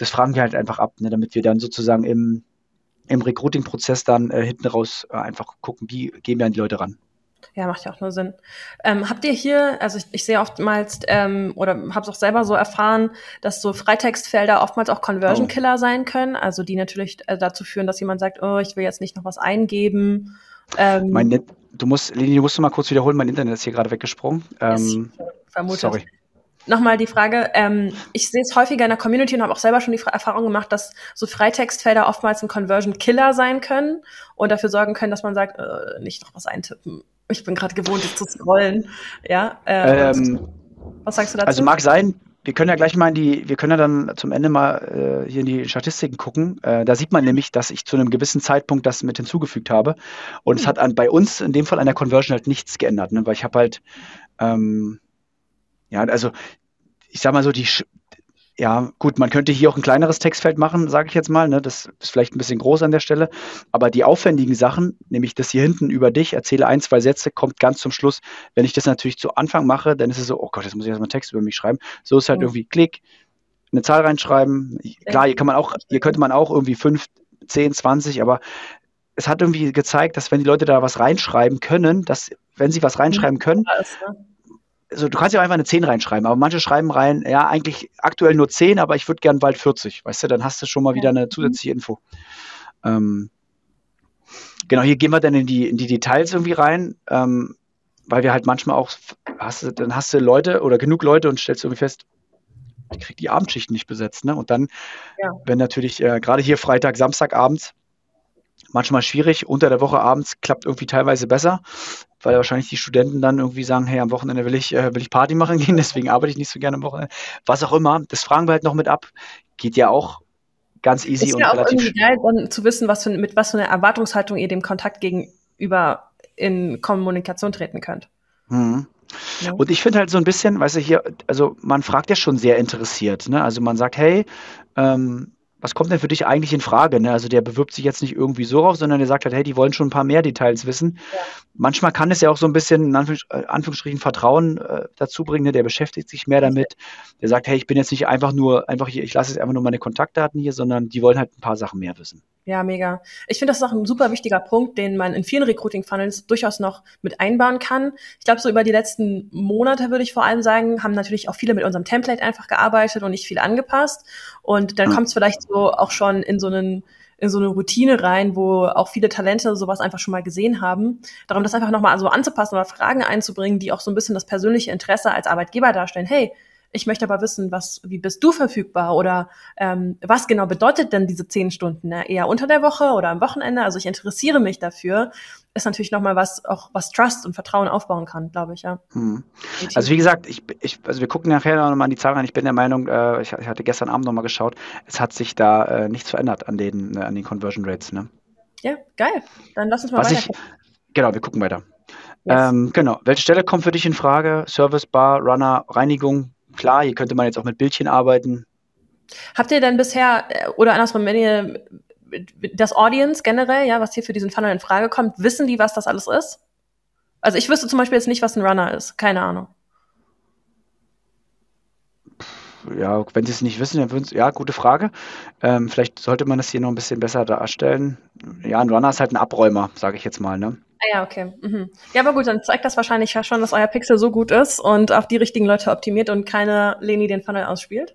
das fragen wir halt einfach ab, ne, damit wir dann sozusagen im, im Recruiting-Prozess dann äh, hinten raus äh, einfach gucken, wie gehen wir an die Leute ran. Ja, macht ja auch nur Sinn. Ähm, habt ihr hier, also ich, ich sehe oftmals ähm, oder habe es auch selber so erfahren, dass so Freitextfelder oftmals auch Conversion Killer oh. sein können, also die natürlich äh, dazu führen, dass jemand sagt, oh, ich will jetzt nicht noch was eingeben. Ähm, mein Net, du musst, Lini, du musst mal kurz wiederholen, mein Internet ist hier gerade weggesprungen. Ähm, vermutet. Sorry nochmal die Frage, ähm, ich sehe es häufiger in der Community und habe auch selber schon die Erfahrung gemacht, dass so Freitextfelder oftmals ein Conversion-Killer sein können und dafür sorgen können, dass man sagt, äh, nicht noch was eintippen. Ich bin gerade gewohnt, das zu scrollen. Ja, äh, ähm, was sagst du dazu? Also mag sein, wir können ja gleich mal in die, wir können ja dann zum Ende mal äh, hier in die Statistiken gucken. Äh, da sieht man nämlich, dass ich zu einem gewissen Zeitpunkt das mit hinzugefügt habe. Und mhm. es hat an, bei uns in dem Fall an der Conversion halt nichts geändert, ne? weil ich habe halt ähm, ja, also ich sag mal so, die, ja, gut, man könnte hier auch ein kleineres Textfeld machen, sage ich jetzt mal. Ne? Das ist vielleicht ein bisschen groß an der Stelle. Aber die aufwendigen Sachen, nämlich das hier hinten über dich, erzähle ein, zwei Sätze, kommt ganz zum Schluss. Wenn ich das natürlich zu Anfang mache, dann ist es so, oh Gott, jetzt muss ich erstmal Text über mich schreiben. So ist halt mhm. irgendwie Klick, eine Zahl reinschreiben. Klar, hier kann man auch, hier könnte man auch irgendwie fünf, zehn, zwanzig, aber es hat irgendwie gezeigt, dass wenn die Leute da was reinschreiben können, dass wenn sie was reinschreiben können, also du kannst ja einfach eine 10 reinschreiben, aber manche schreiben rein, ja, eigentlich aktuell nur 10, aber ich würde gern bald 40, weißt du, dann hast du schon mal wieder eine mhm. zusätzliche Info. Ähm, genau, hier gehen wir dann in die, in die Details irgendwie rein, ähm, weil wir halt manchmal auch, hast du, dann hast du Leute oder genug Leute und stellst irgendwie fest, ich krieg die Abendschichten nicht besetzt, ne? Und dann, ja. wenn natürlich äh, gerade hier Freitag, Samstag abends manchmal schwierig. Unter der Woche abends klappt irgendwie teilweise besser, weil wahrscheinlich die Studenten dann irgendwie sagen, hey, am Wochenende will ich, äh, will ich Party machen gehen, deswegen arbeite ich nicht so gerne am Wochenende. Was auch immer, das fragen wir halt noch mit ab. Geht ja auch ganz easy ist und ja relativ. Ist geil, dann zu wissen, was für, mit was für einer Erwartungshaltung ihr dem Kontakt gegenüber in Kommunikation treten könnt. Mhm. Ja. Und ich finde halt so ein bisschen, weißt du, hier, also man fragt ja schon sehr interessiert, ne? Also man sagt, hey, ähm, was kommt denn für dich eigentlich in Frage? Ne? Also der bewirbt sich jetzt nicht irgendwie so rauf, sondern der sagt halt, hey, die wollen schon ein paar mehr Details wissen. Ja. Manchmal kann es ja auch so ein bisschen in äh, Anführungsstrichen Vertrauen äh, dazu bringen, ne? der beschäftigt sich mehr damit. Der sagt, hey, ich bin jetzt nicht einfach nur, einfach hier, ich lasse jetzt einfach nur meine Kontaktdaten hier, sondern die wollen halt ein paar Sachen mehr wissen. Ja, mega. Ich finde, das ist auch ein super wichtiger Punkt, den man in vielen Recruiting-Funnels durchaus noch mit einbauen kann. Ich glaube, so über die letzten Monate würde ich vor allem sagen, haben natürlich auch viele mit unserem Template einfach gearbeitet und nicht viel angepasst. Und dann mhm. kommt es vielleicht so auch schon in so einen in so eine Routine rein, wo auch viele Talente sowas einfach schon mal gesehen haben. Darum das einfach nochmal so anzupassen oder Fragen einzubringen, die auch so ein bisschen das persönliche Interesse als Arbeitgeber darstellen. Hey, ich möchte aber wissen, was, wie bist du verfügbar oder ähm, was genau bedeutet denn diese zehn Stunden? Ne? Eher unter der Woche oder am Wochenende? Also ich interessiere mich dafür. Ist natürlich nochmal was, auch was Trust und Vertrauen aufbauen kann, glaube ich, ja. Hm. Also wie gesagt, ich, ich, also wir gucken nachher nochmal an die Zahlen rein. Ich bin der Meinung, äh, ich, ich, hatte gestern Abend nochmal geschaut, es hat sich da äh, nichts verändert an den, äh, an den Conversion Rates. Ne? Ja, geil. Dann lass uns mal was weiter. Ich, genau, wir gucken weiter. Yes. Ähm, genau. Welche Stelle kommt für dich in Frage? Service, Bar, Runner, Reinigung? Klar, hier könnte man jetzt auch mit Bildchen arbeiten. Habt ihr denn bisher, äh, oder andersrum, wenn ihr das Audience generell, ja, was hier für diesen Funnel in Frage kommt, wissen die, was das alles ist? Also ich wüsste zum Beispiel jetzt nicht, was ein Runner ist. Keine Ahnung. Ja, wenn sie es nicht wissen, dann würden sie, ja, gute Frage. Ähm, vielleicht sollte man das hier noch ein bisschen besser darstellen. Ja, ein Runner ist halt ein Abräumer, sage ich jetzt mal, ne? Ah ja, okay. Mhm. Ja, aber gut, dann zeigt das wahrscheinlich ja schon, dass euer Pixel so gut ist und auf die richtigen Leute optimiert und keine Leni den Funnel ausspielt.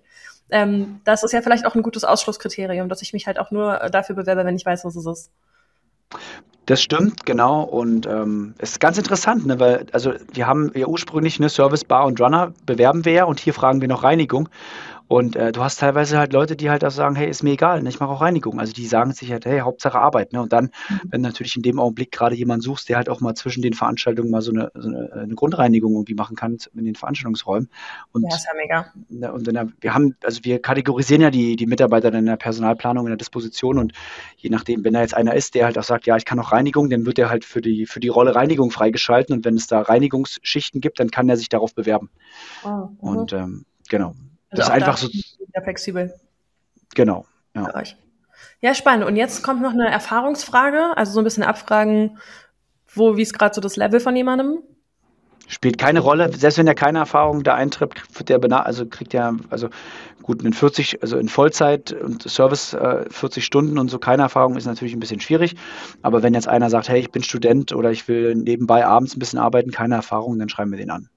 Ähm, das ist ja vielleicht auch ein gutes Ausschlusskriterium, dass ich mich halt auch nur dafür bewerbe, wenn ich weiß, was es ist. Das stimmt, genau. Und ähm, es ist ganz interessant, ne, weil also wir haben ja ursprünglich eine Service Bar und Runner bewerben wir ja und hier fragen wir noch Reinigung. Und äh, du hast teilweise halt Leute, die halt auch sagen, hey, ist mir egal, ne, ich mache auch Reinigung. Also die sagen sich halt, hey, Hauptsache Arbeit. Ne? Und dann, mhm. wenn du natürlich in dem Augenblick gerade jemanden suchst, der halt auch mal zwischen den Veranstaltungen mal so eine, so eine, eine Grundreinigung irgendwie machen kann in den Veranstaltungsräumen. Und, ja, ist ja mega. Ne, und der, wir haben, also wir kategorisieren ja die, die Mitarbeiter in der Personalplanung, in der Disposition und je nachdem, wenn da jetzt einer ist, der halt auch sagt, ja, ich kann auch Reinigung, dann wird er halt für die, für die Rolle Reinigung freigeschalten und wenn es da Reinigungsschichten gibt, dann kann er sich darauf bewerben. Oh, und ähm, genau. Das ist einfach so. flexibel. Genau. Ja. ja, spannend. Und jetzt kommt noch eine Erfahrungsfrage, also so ein bisschen abfragen, wo, wie ist gerade so das Level von jemandem? Spielt keine Rolle, selbst wenn er keine Erfahrung da eintritt, der also kriegt er, also gut, in 40, also in Vollzeit und Service äh, 40 Stunden und so keine Erfahrung ist natürlich ein bisschen schwierig. Aber wenn jetzt einer sagt, hey, ich bin Student oder ich will nebenbei abends ein bisschen arbeiten, keine Erfahrung, dann schreiben wir den an.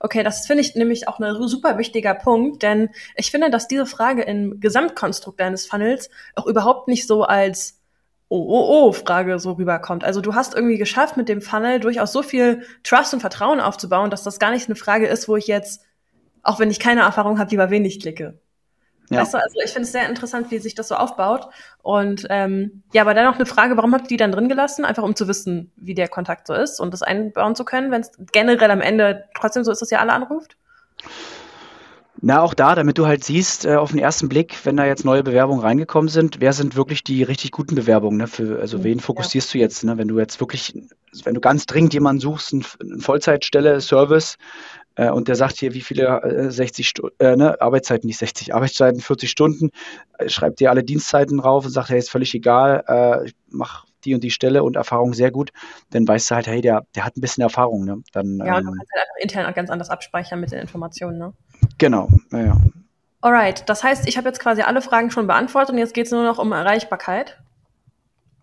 Okay, das finde ich nämlich auch ein super wichtiger Punkt, denn ich finde, dass diese Frage im Gesamtkonstrukt deines Funnels auch überhaupt nicht so als Oh, oh, oh, Frage so rüberkommt. Also du hast irgendwie geschafft, mit dem Funnel durchaus so viel Trust und Vertrauen aufzubauen, dass das gar nicht eine Frage ist, wo ich jetzt, auch wenn ich keine Erfahrung habe, lieber wenig klicke. Ja. Weißt du, also ich finde es sehr interessant, wie sich das so aufbaut. Und ähm, ja, aber dann noch eine Frage, warum habt ihr die dann drin gelassen? Einfach um zu wissen, wie der Kontakt so ist und das einbauen zu können, wenn es generell am Ende trotzdem so ist, dass ihr alle anruft? Na, auch da, damit du halt siehst, äh, auf den ersten Blick, wenn da jetzt neue Bewerbungen reingekommen sind, wer sind wirklich die richtig guten Bewerbungen? Ne? Für, also mhm, wen fokussierst ja. du jetzt? Ne? Wenn du jetzt wirklich, wenn du ganz dringend jemanden suchst, eine Vollzeitstelle, Service, äh, und der sagt hier, wie viele äh, 60 Stunden, äh, ne, Arbeitszeiten, nicht 60, Arbeitszeiten 40 Stunden, äh, schreibt dir alle Dienstzeiten drauf und sagt, hey, ist völlig egal, äh, ich mach die und die Stelle und Erfahrung sehr gut, dann weißt du halt, hey, der, der hat ein bisschen Erfahrung. Ne? Dann, ja, und du ähm, kannst halt einfach intern ganz anders abspeichern mit den Informationen. Ne? Genau, ja. Alright, das heißt, ich habe jetzt quasi alle Fragen schon beantwortet und jetzt geht es nur noch um Erreichbarkeit.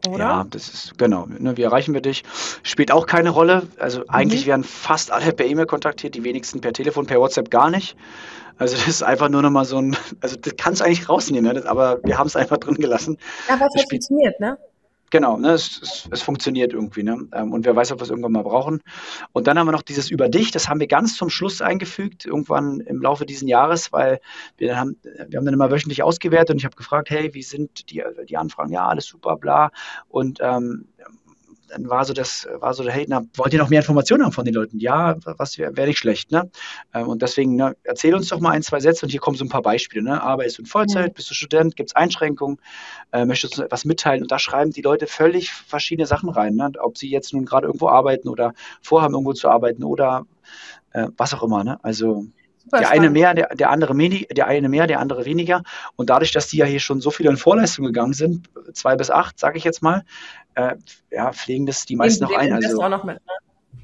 Oder? Ja, das ist genau. Ne, wie erreichen wir dich? Spielt auch keine Rolle. Also mhm. eigentlich werden fast alle per E-Mail kontaktiert, die wenigsten per Telefon, per WhatsApp gar nicht. Also das ist einfach nur nochmal so ein, also das kannst du eigentlich rausnehmen, ne? das, aber wir haben es einfach drin gelassen. Ja, weil es halt funktioniert, ne? Genau, ne, es, es, es funktioniert irgendwie. Ne? Ähm, und wer weiß, ob wir es irgendwann mal brauchen. Und dann haben wir noch dieses Über dich, das haben wir ganz zum Schluss eingefügt, irgendwann im Laufe dieses Jahres, weil wir haben, wir haben dann immer wöchentlich ausgewertet und ich habe gefragt, hey, wie sind die, die Anfragen? Ja, alles super, bla. Und ähm, dann war so das, war so der hey, na, wollt ihr noch mehr Informationen haben von den Leuten? Ja, was wäre wär nicht schlecht, ne? Ähm, und deswegen, ne, erzähl uns doch mal ein, zwei Sätze und hier kommen so ein paar Beispiele, ne? Arbeitest du in Vollzeit, bist du Student, gibt es Einschränkungen, äh, möchtest du etwas mitteilen? Und da schreiben die Leute völlig verschiedene Sachen rein, ne? Ob sie jetzt nun gerade irgendwo arbeiten oder vorhaben, irgendwo zu arbeiten oder äh, was auch immer, ne? Also Super der spannend. eine mehr, der, der andere wenig, der eine mehr, der andere weniger. Und dadurch, dass die ja hier schon so viele in Vorleistung gegangen sind, zwei bis acht, sage ich jetzt mal, äh, ja, pflegen das die meisten noch ein. Also, auch noch mit, ne?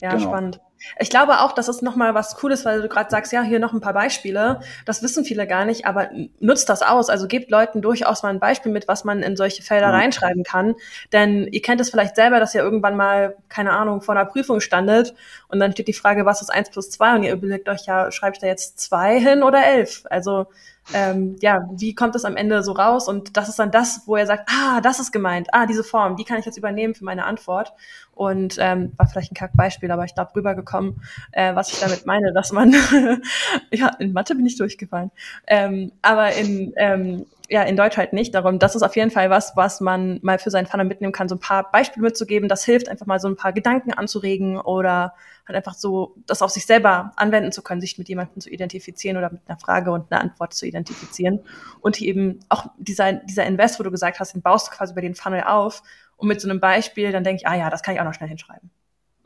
Ja, genau. spannend. Ich glaube auch, das ist nochmal was Cooles, weil du gerade sagst, ja, hier noch ein paar Beispiele. Das wissen viele gar nicht, aber nutzt das aus. Also gebt Leuten durchaus mal ein Beispiel mit, was man in solche Felder mhm. reinschreiben kann. Denn ihr kennt es vielleicht selber, dass ihr irgendwann mal, keine Ahnung, vor einer Prüfung standet und dann steht die Frage, was ist eins plus zwei Und ihr überlegt euch, ja, schreibe ich da jetzt zwei hin oder elf? Also ähm, ja, wie kommt es am Ende so raus? Und das ist dann das, wo er sagt, ah, das ist gemeint, ah, diese Form, die kann ich jetzt übernehmen für meine Antwort. Und ähm, war vielleicht ein Kackbeispiel, aber ich glaube rübergekommen, äh, was ich damit meine, dass man, ja, in Mathe bin ich durchgefallen, ähm, aber in ähm, ja, in Deutsch halt nicht. Darum, das ist auf jeden Fall was, was man mal für seinen Funnel mitnehmen kann, so ein paar Beispiele mitzugeben. Das hilft einfach mal so ein paar Gedanken anzuregen oder halt einfach so, das auf sich selber anwenden zu können, sich mit jemandem zu identifizieren oder mit einer Frage und einer Antwort zu identifizieren. Und eben auch dieser, dieser Invest, wo du gesagt hast, den baust du quasi über den Funnel auf. Und mit so einem Beispiel, dann denke ich, ah ja, das kann ich auch noch schnell hinschreiben.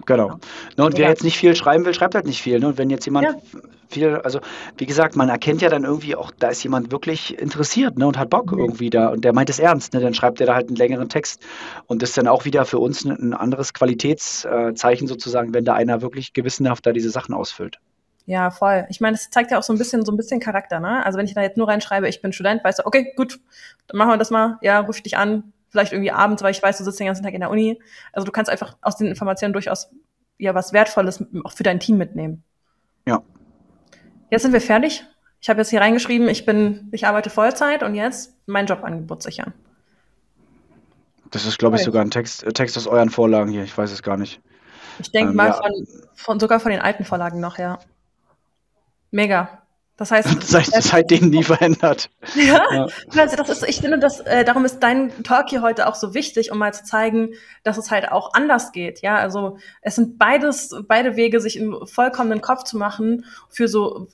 Genau. Ja. Ne, und wer jetzt nicht viel schreiben will, schreibt halt nicht viel. Ne? Und wenn jetzt jemand ja. viel, also wie gesagt, man erkennt ja dann irgendwie auch, da ist jemand wirklich interessiert ne? und hat Bock mhm. irgendwie da und der meint es ernst, ne? dann schreibt er da halt einen längeren Text. Und das ist dann auch wieder für uns ein, anderes Qualitätszeichen sozusagen, wenn da einer wirklich gewissenhaft da diese Sachen ausfüllt. Ja, voll. Ich meine, das zeigt ja auch so ein bisschen, so ein bisschen Charakter, ne? Also wenn ich da jetzt nur reinschreibe, ich bin Student, weißt du, okay, gut, dann machen wir das mal, ja, ruf ich dich an, vielleicht irgendwie abends, weil ich weiß, du sitzt den ganzen Tag in der Uni. Also du kannst einfach aus den Informationen durchaus ja was Wertvolles auch für dein Team mitnehmen. Ja. Jetzt sind wir fertig. Ich habe jetzt hier reingeschrieben, ich bin, ich arbeite Vollzeit und jetzt mein Jobangebot sichern. Das ist, glaube ich, sogar ein Text, äh, Text aus euren Vorlagen hier. Ich weiß es gar nicht. Ich denke ähm, mal ja. von, von, sogar von den alten Vorlagen noch, ja. Mega. Das heißt, Seit, seitdem nie verändert. Ja, ja. Also das ist, ich finde, dass, äh, darum ist dein Talk hier heute auch so wichtig, um mal zu zeigen, dass es halt auch anders geht. Ja, also es sind beides, beide Wege, sich einen vollkommenen Kopf zu machen für so,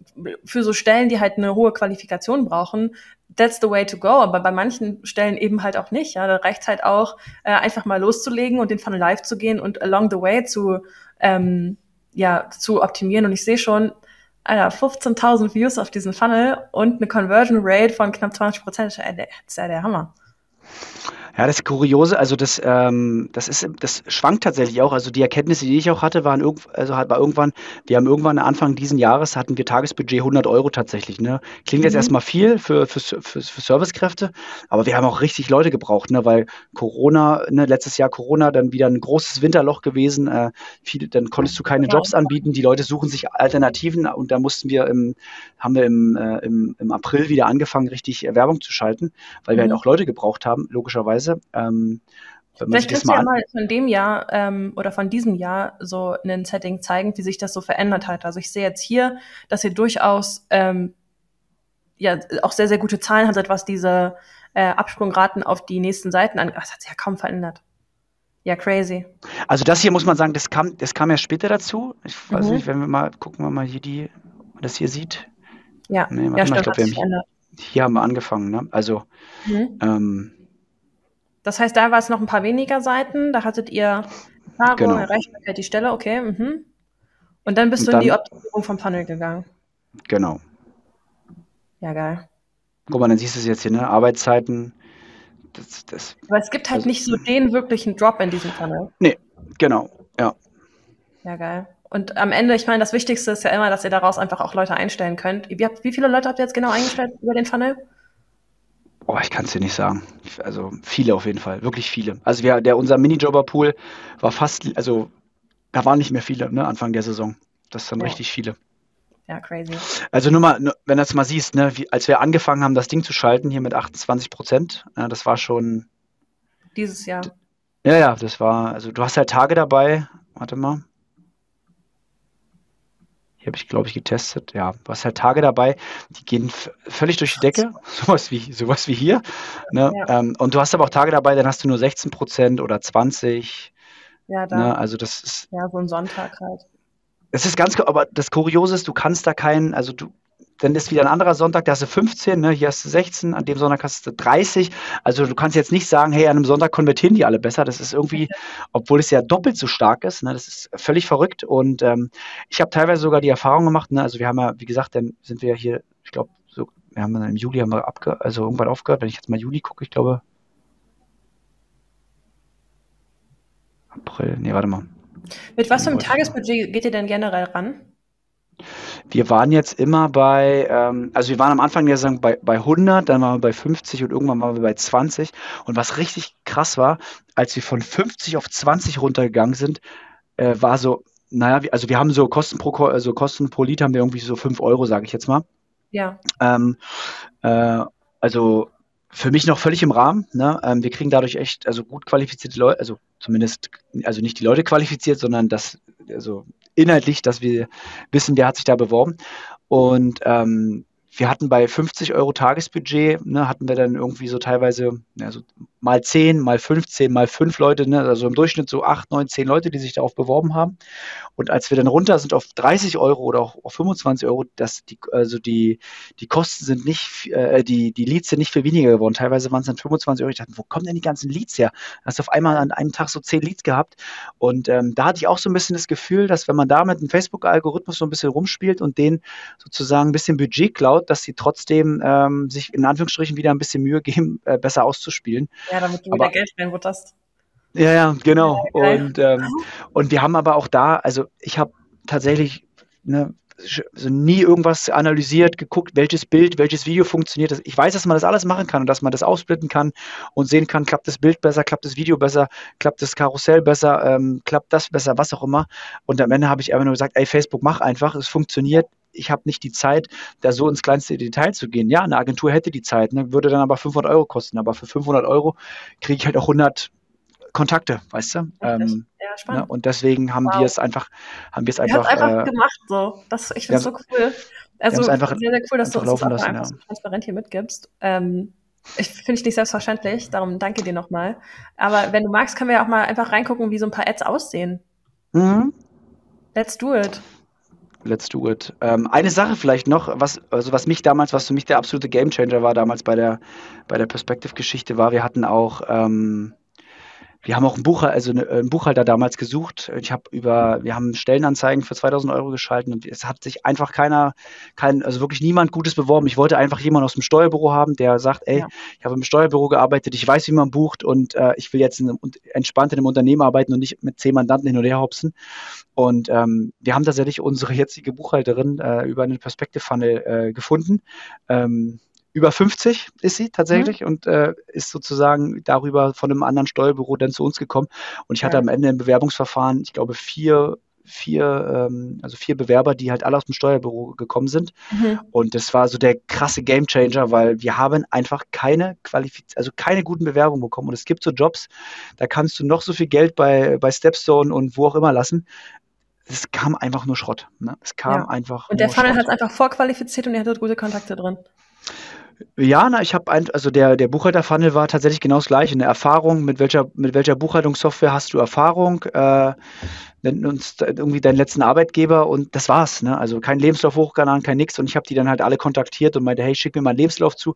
für so Stellen, die halt eine hohe Qualifikation brauchen. That's the way to go. Aber bei manchen Stellen eben halt auch nicht. Ja, da reicht halt auch, äh, einfach mal loszulegen und den Funnel live zu gehen und along the way zu, ähm, ja, zu optimieren. Und ich sehe schon, Alter, 15.000 Views auf diesen Funnel und eine Conversion Rate von knapp 20 Prozent. Das ist ja der Hammer. Ja, das Kuriose, also das, ähm, das ist, das schwankt tatsächlich auch. Also die Erkenntnisse, die ich auch hatte, waren irgend, also war irgendwann, wir haben irgendwann Anfang diesen Jahres hatten wir Tagesbudget 100 Euro tatsächlich. Ne? Klingt jetzt mhm. erstmal viel für, für, für, für Servicekräfte, aber wir haben auch richtig Leute gebraucht, ne? weil Corona, ne, letztes Jahr Corona, dann wieder ein großes Winterloch gewesen. Äh, viele, dann konntest du keine Jobs anbieten. Die Leute suchen sich Alternativen und da mussten wir im, haben wir im, äh, im, im April wieder angefangen, richtig Werbung zu schalten, weil wir halt mhm. halt auch Leute gebraucht haben, logischerweise. Weise. Ähm, Vielleicht kannst du ja mal von dem Jahr ähm, oder von diesem Jahr so ein Setting zeigen, wie sich das so verändert hat. Also ich sehe jetzt hier, dass ihr durchaus ähm, ja auch sehr, sehr gute Zahlen habt, was diese äh, Absprungraten auf die nächsten Seiten angeht. Das hat sich ja kaum verändert. Ja, crazy. Also das hier muss man sagen, das kam, das kam ja später dazu. Ich weiß mhm. nicht, wenn wir mal gucken wir mal hier die, das hier sieht. Ja, nee, ja stimmt, ich glaub, wir hier haben wir angefangen, ne? Also mhm. ähm, das heißt, da war es noch ein paar weniger Seiten. Da hattet ihr Erfahrung, genau. Erreichbarkeit, die Stelle, okay. Mhm. Und dann bist Und du in die Optimierung vom Funnel gegangen. Genau. Ja, geil. Guck mal, dann siehst du es jetzt hier, ne? Arbeitszeiten. Das, das, Aber es gibt halt also, nicht so den wirklichen Drop in diesem Funnel. Nee, genau, ja. Ja, geil. Und am Ende, ich meine, das Wichtigste ist ja immer, dass ihr daraus einfach auch Leute einstellen könnt. Wie, wie viele Leute habt ihr jetzt genau eingestellt über den Funnel? Oh, ich kann es dir nicht sagen. Also viele auf jeden Fall, wirklich viele. Also wir, der unser Minijobber-Pool war fast, also da waren nicht mehr viele, ne, Anfang der Saison. Das sind ja. richtig viele. Ja, crazy. Also nur mal, wenn du das mal siehst, ne, wie, als wir angefangen haben, das Ding zu schalten, hier mit 28 Prozent, äh, das war schon. Dieses Jahr. Ja, ja, das war, also du hast halt Tage dabei, warte mal. Hier habe ich, glaube ich, getestet. Ja, du hast halt Tage dabei, die gehen völlig durch die Decke, sowas wie, sowas wie hier. Ne? Ja. Ähm, und du hast aber auch Tage dabei, dann hast du nur 16 Prozent oder 20. Ja, da. Ne? Also das ist. Ja, so ein Sonntag halt. Es ist ganz, aber das Kuriose ist, du kannst da keinen, also du, dann ist wieder ein anderer Sonntag, da hast du 15, ne? hier hast du 16, an dem Sonntag hast du 30. Also du kannst jetzt nicht sagen, hey, an einem Sonntag konvertieren die alle besser. Das ist irgendwie, obwohl es ja doppelt so stark ist, ne? das ist völlig verrückt. Und ähm, ich habe teilweise sogar die Erfahrung gemacht, ne? also wir haben ja, wie gesagt, dann sind wir ja hier, ich glaube, so, wir haben dann im Juli haben wir abge also irgendwann aufgehört, wenn ich jetzt mal Juli gucke, ich glaube. April, nee, warte mal. Mit was für einem Tagesbudget geht ihr denn generell ran? Wir waren jetzt immer bei, ähm, also wir waren am Anfang der Saison bei, bei 100, dann waren wir bei 50 und irgendwann waren wir bei 20. Und was richtig krass war, als wir von 50 auf 20 runtergegangen sind, äh, war so, naja, also wir haben so Kosten pro, also Kosten pro Lied haben wir irgendwie so 5 Euro, sage ich jetzt mal. Ja. Ähm, äh, also für mich noch völlig im Rahmen. Ne? Ähm, wir kriegen dadurch echt also gut qualifizierte Leute, also zumindest also nicht die Leute qualifiziert, sondern das also inhaltlich, dass wir wissen, wer hat sich da beworben. Und ähm, wir hatten bei 50 Euro Tagesbudget, ne, hatten wir dann irgendwie so teilweise ja, so mal 10, mal 15, mal 5 Leute, ne, also im Durchschnitt so 8, 9, 10 Leute, die sich darauf beworben haben. Und als wir dann runter sind auf 30 Euro oder auch auf 25 Euro, dass die, also die, die Kosten sind nicht, äh, die, die Leads sind nicht viel weniger geworden. Teilweise waren es dann 25 Euro. Ich dachte, wo kommen denn die ganzen Leads her? Hast auf einmal an einem Tag so 10 Leads gehabt. Und ähm, da hatte ich auch so ein bisschen das Gefühl, dass wenn man da mit dem Facebook-Algorithmus so ein bisschen rumspielt und den sozusagen ein bisschen Budget klaut, dass sie trotzdem ähm, sich in Anführungsstrichen wieder ein bisschen Mühe geben, äh, besser auszuspielen. Ja, damit du aber, wieder Geld reinbutterst. Ja, ja, genau. Ja, und, ähm, und wir haben aber auch da, also ich habe tatsächlich ne, also nie irgendwas analysiert, geguckt, welches Bild, welches Video funktioniert. Ich weiß, dass man das alles machen kann und dass man das aufsplitten kann und sehen kann, klappt das Bild besser, klappt das Video besser, klappt das Karussell besser, ähm, klappt das besser, was auch immer. Und am Ende habe ich einfach nur gesagt, ey, Facebook, mach einfach, es funktioniert. Ich habe nicht die Zeit, da so ins kleinste Detail zu gehen. Ja, eine Agentur hätte die Zeit, ne, würde dann aber 500 Euro kosten. Aber für 500 Euro kriege ich halt auch 100 Kontakte, weißt du? Ähm, ja, spannend. Ne? Und deswegen haben wow. wir es einfach, haben wir es einfach, einfach äh, gemacht. So, das, ich finde es so cool. Also einfach, sehr, sehr cool, dass du uns das lassen, einfach ja. so transparent hier mitgibst. Ähm, ich finde ich nicht selbstverständlich, darum danke dir nochmal. Aber wenn du magst, können wir ja auch mal einfach reingucken, wie so ein paar Ads aussehen. Mhm. Let's do it. Let's do it. Ähm, eine Sache vielleicht noch, was, also was mich damals, was für mich der absolute Gamechanger war, damals bei der, bei der Perspective-Geschichte war, wir hatten auch ähm, wir haben auch einen, Buchhalter, also einen Buchhalter damals gesucht. Ich habe über, wir haben Stellenanzeigen für 2000 Euro geschalten und es hat sich einfach keiner, kein, also wirklich niemand Gutes beworben. Ich wollte einfach jemanden aus dem Steuerbüro haben, der sagt, ey, ja. ich habe im Steuerbüro gearbeitet, ich weiß, wie man bucht und äh, ich will jetzt in, entspannt in einem Unternehmen arbeiten und nicht mit zehn Mandanten hin und her hopsen. Und ähm, wir haben tatsächlich unsere jetzige Buchhalterin äh, über einen Perspective Funnel äh, gefunden. Ähm, über 50 ist sie tatsächlich mhm. und äh, ist sozusagen darüber von einem anderen Steuerbüro dann zu uns gekommen. Und ich hatte ja. am Ende im Bewerbungsverfahren, ich glaube, vier vier, ähm, also vier Bewerber, die halt alle aus dem Steuerbüro gekommen sind. Mhm. Und das war so der krasse Gamechanger, weil wir haben einfach keine Qualifiz also keine guten Bewerbungen bekommen. Und es gibt so Jobs, da kannst du noch so viel Geld bei, bei Stepstone und wo auch immer lassen. Es kam einfach nur Schrott. Ne? Es kam ja. einfach. Und der Funnel hat es einfach vorqualifiziert und er hatte gute Kontakte drin. Ja, na, ich habe ein, also der, der Buchhalter-Funnel war tatsächlich genau das gleiche. Eine Erfahrung, mit welcher, mit welcher Buchhaltungssoftware hast du Erfahrung? Äh, nennt uns irgendwie deinen letzten Arbeitgeber und das war's. Ne? Also kein Lebenslauf hochgeladen, kein nix. Und ich habe die dann halt alle kontaktiert und meinte, hey, schick mir mal einen Lebenslauf zu.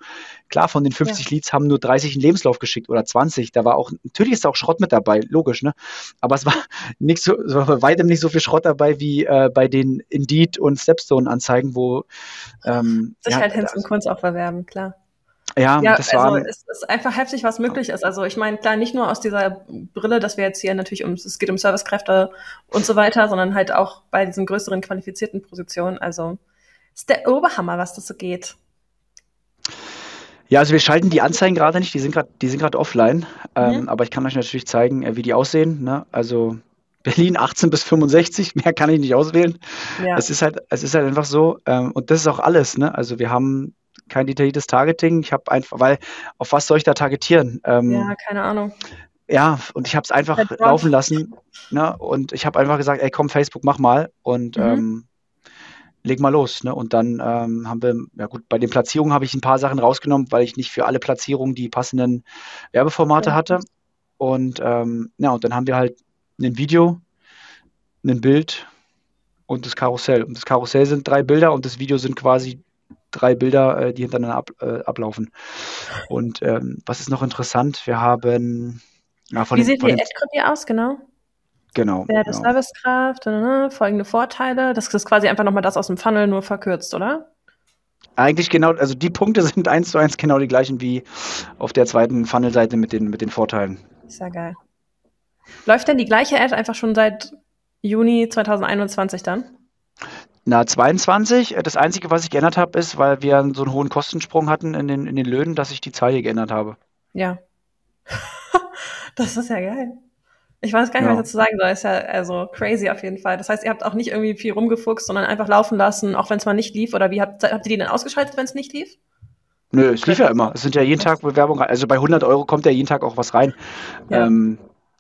Klar, von den 50 ja. Leads haben nur 30 einen Lebenslauf geschickt oder 20. Da war auch, natürlich ist da auch Schrott mit dabei, logisch, ne? Aber es war nicht so, es war bei weitem nicht so viel Schrott dabei wie äh, bei den Indeed und Stepstone-Anzeigen, wo ähm, sich ja, halt Hinz und Kunst auch verwerben, klar. Ja, ja das war. Also es ist einfach heftig, was möglich ist. Also ich meine, klar, nicht nur aus dieser Brille, dass wir jetzt hier natürlich um, es geht um Servicekräfte und so weiter, sondern halt auch bei diesen größeren qualifizierten Positionen. Also ist der Oberhammer, was das so geht. Ja, also wir schalten die Anzeigen gerade nicht, die sind gerade, die sind gerade offline. Ähm, mhm. Aber ich kann euch natürlich zeigen, äh, wie die aussehen. Ne? Also Berlin 18 bis 65, mehr kann ich nicht auswählen. Ja. Es ist halt, es ist halt einfach so. Ähm, und das ist auch alles. Ne? Also wir haben kein detailliertes Targeting. Ich habe einfach, weil auf was soll ich da targetieren? Ähm, ja, keine Ahnung. Ja, und ich habe es einfach laufen lassen. Ne? Und ich habe einfach gesagt, ey, komm, Facebook, mach mal. Und mhm. ähm, leg mal los. Ne? Und dann ähm, haben wir, ja gut, bei den Platzierungen habe ich ein paar Sachen rausgenommen, weil ich nicht für alle Platzierungen die passenden Werbeformate ja. hatte. Und ähm, ja, und dann haben wir halt ein Video, ein Bild und das Karussell. Und das Karussell sind drei Bilder und das Video sind quasi drei Bilder, äh, die hintereinander ab, äh, ablaufen. Und ähm, was ist noch interessant? Wir haben. Ja, Wie den, sieht die Ad-Copy aus, genau? Genau. Werte genau. Servicekraft, folgende Vorteile. Das ist quasi einfach nochmal das aus dem Funnel, nur verkürzt, oder? Eigentlich genau, also die Punkte sind eins zu eins genau die gleichen wie auf der zweiten Funnel-Seite mit den, mit den Vorteilen. Ist ja geil. Läuft denn die gleiche Ad einfach schon seit Juni 2021 dann? Na, 22. Das Einzige, was ich geändert habe, ist, weil wir so einen hohen Kostensprung hatten in den, in den Löhnen, dass ich die Zahl hier geändert habe. Ja. das ist ja geil. Ich weiß gar nicht, ja. was ich dazu sagen soll. Ist ja also crazy auf jeden Fall. Das heißt, ihr habt auch nicht irgendwie viel rumgefuchst, sondern einfach laufen lassen, auch wenn es mal nicht lief. Oder wie habt, habt ihr die denn ausgeschaltet, wenn es nicht lief? Nö, es lief ja immer. Es sind ja jeden Tag Bewerbungen. Also bei 100 Euro kommt ja jeden Tag auch was rein. Ja. Ähm,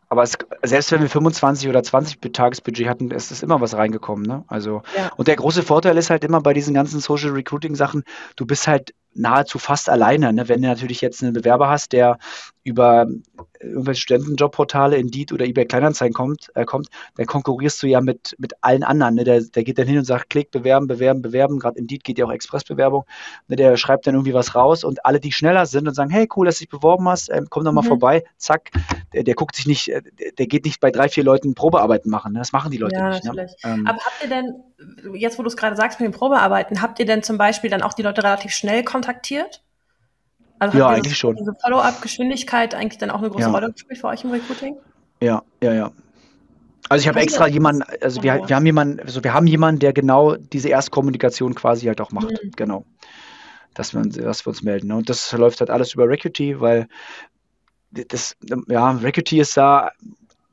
aber es, selbst wenn wir 25 oder 20 Tagesbudget hatten, ist es immer was reingekommen. Ne? Also, ja. Und der große Vorteil ist halt immer bei diesen ganzen Social Recruiting Sachen, du bist halt nahezu fast alleine. Ne? Wenn du natürlich jetzt einen Bewerber hast, der über irgendwelche Studentenjobportale, Indeed oder eBay Kleinanzeigen kommt, äh, kommt, dann konkurrierst du ja mit, mit allen anderen. Ne? Der, der geht dann hin und sagt, klick, bewerben, bewerben, bewerben. Gerade Indeed geht ja auch Expressbewerbung. Ne? Der schreibt dann irgendwie was raus und alle, die schneller sind und sagen, hey, cool, dass du dich beworben hast, ähm, komm doch mal mhm. vorbei, zack, der, der, guckt sich nicht, äh, der geht nicht bei drei, vier Leuten Probearbeiten machen. Ne? Das machen die Leute ja, nicht. Ne? Ähm, Aber habt ihr denn, jetzt wo du es gerade sagst mit den Probearbeiten, habt ihr denn zum Beispiel dann auch die Leute relativ schnell kontaktiert? Also ja, eigentlich schon. Diese Follow-up-Geschwindigkeit eigentlich dann auch eine große ja. Rolle gespielt für euch im Recruiting? Ja, ja, ja. Also ich habe extra jemanden, also wir, wir haben jemanden, also wir haben jemanden, der genau diese Erstkommunikation quasi halt auch macht. Mhm. Genau. Dass wir, dass wir uns melden. Und das läuft halt alles über Recruity, weil das, ja, Recruity ist da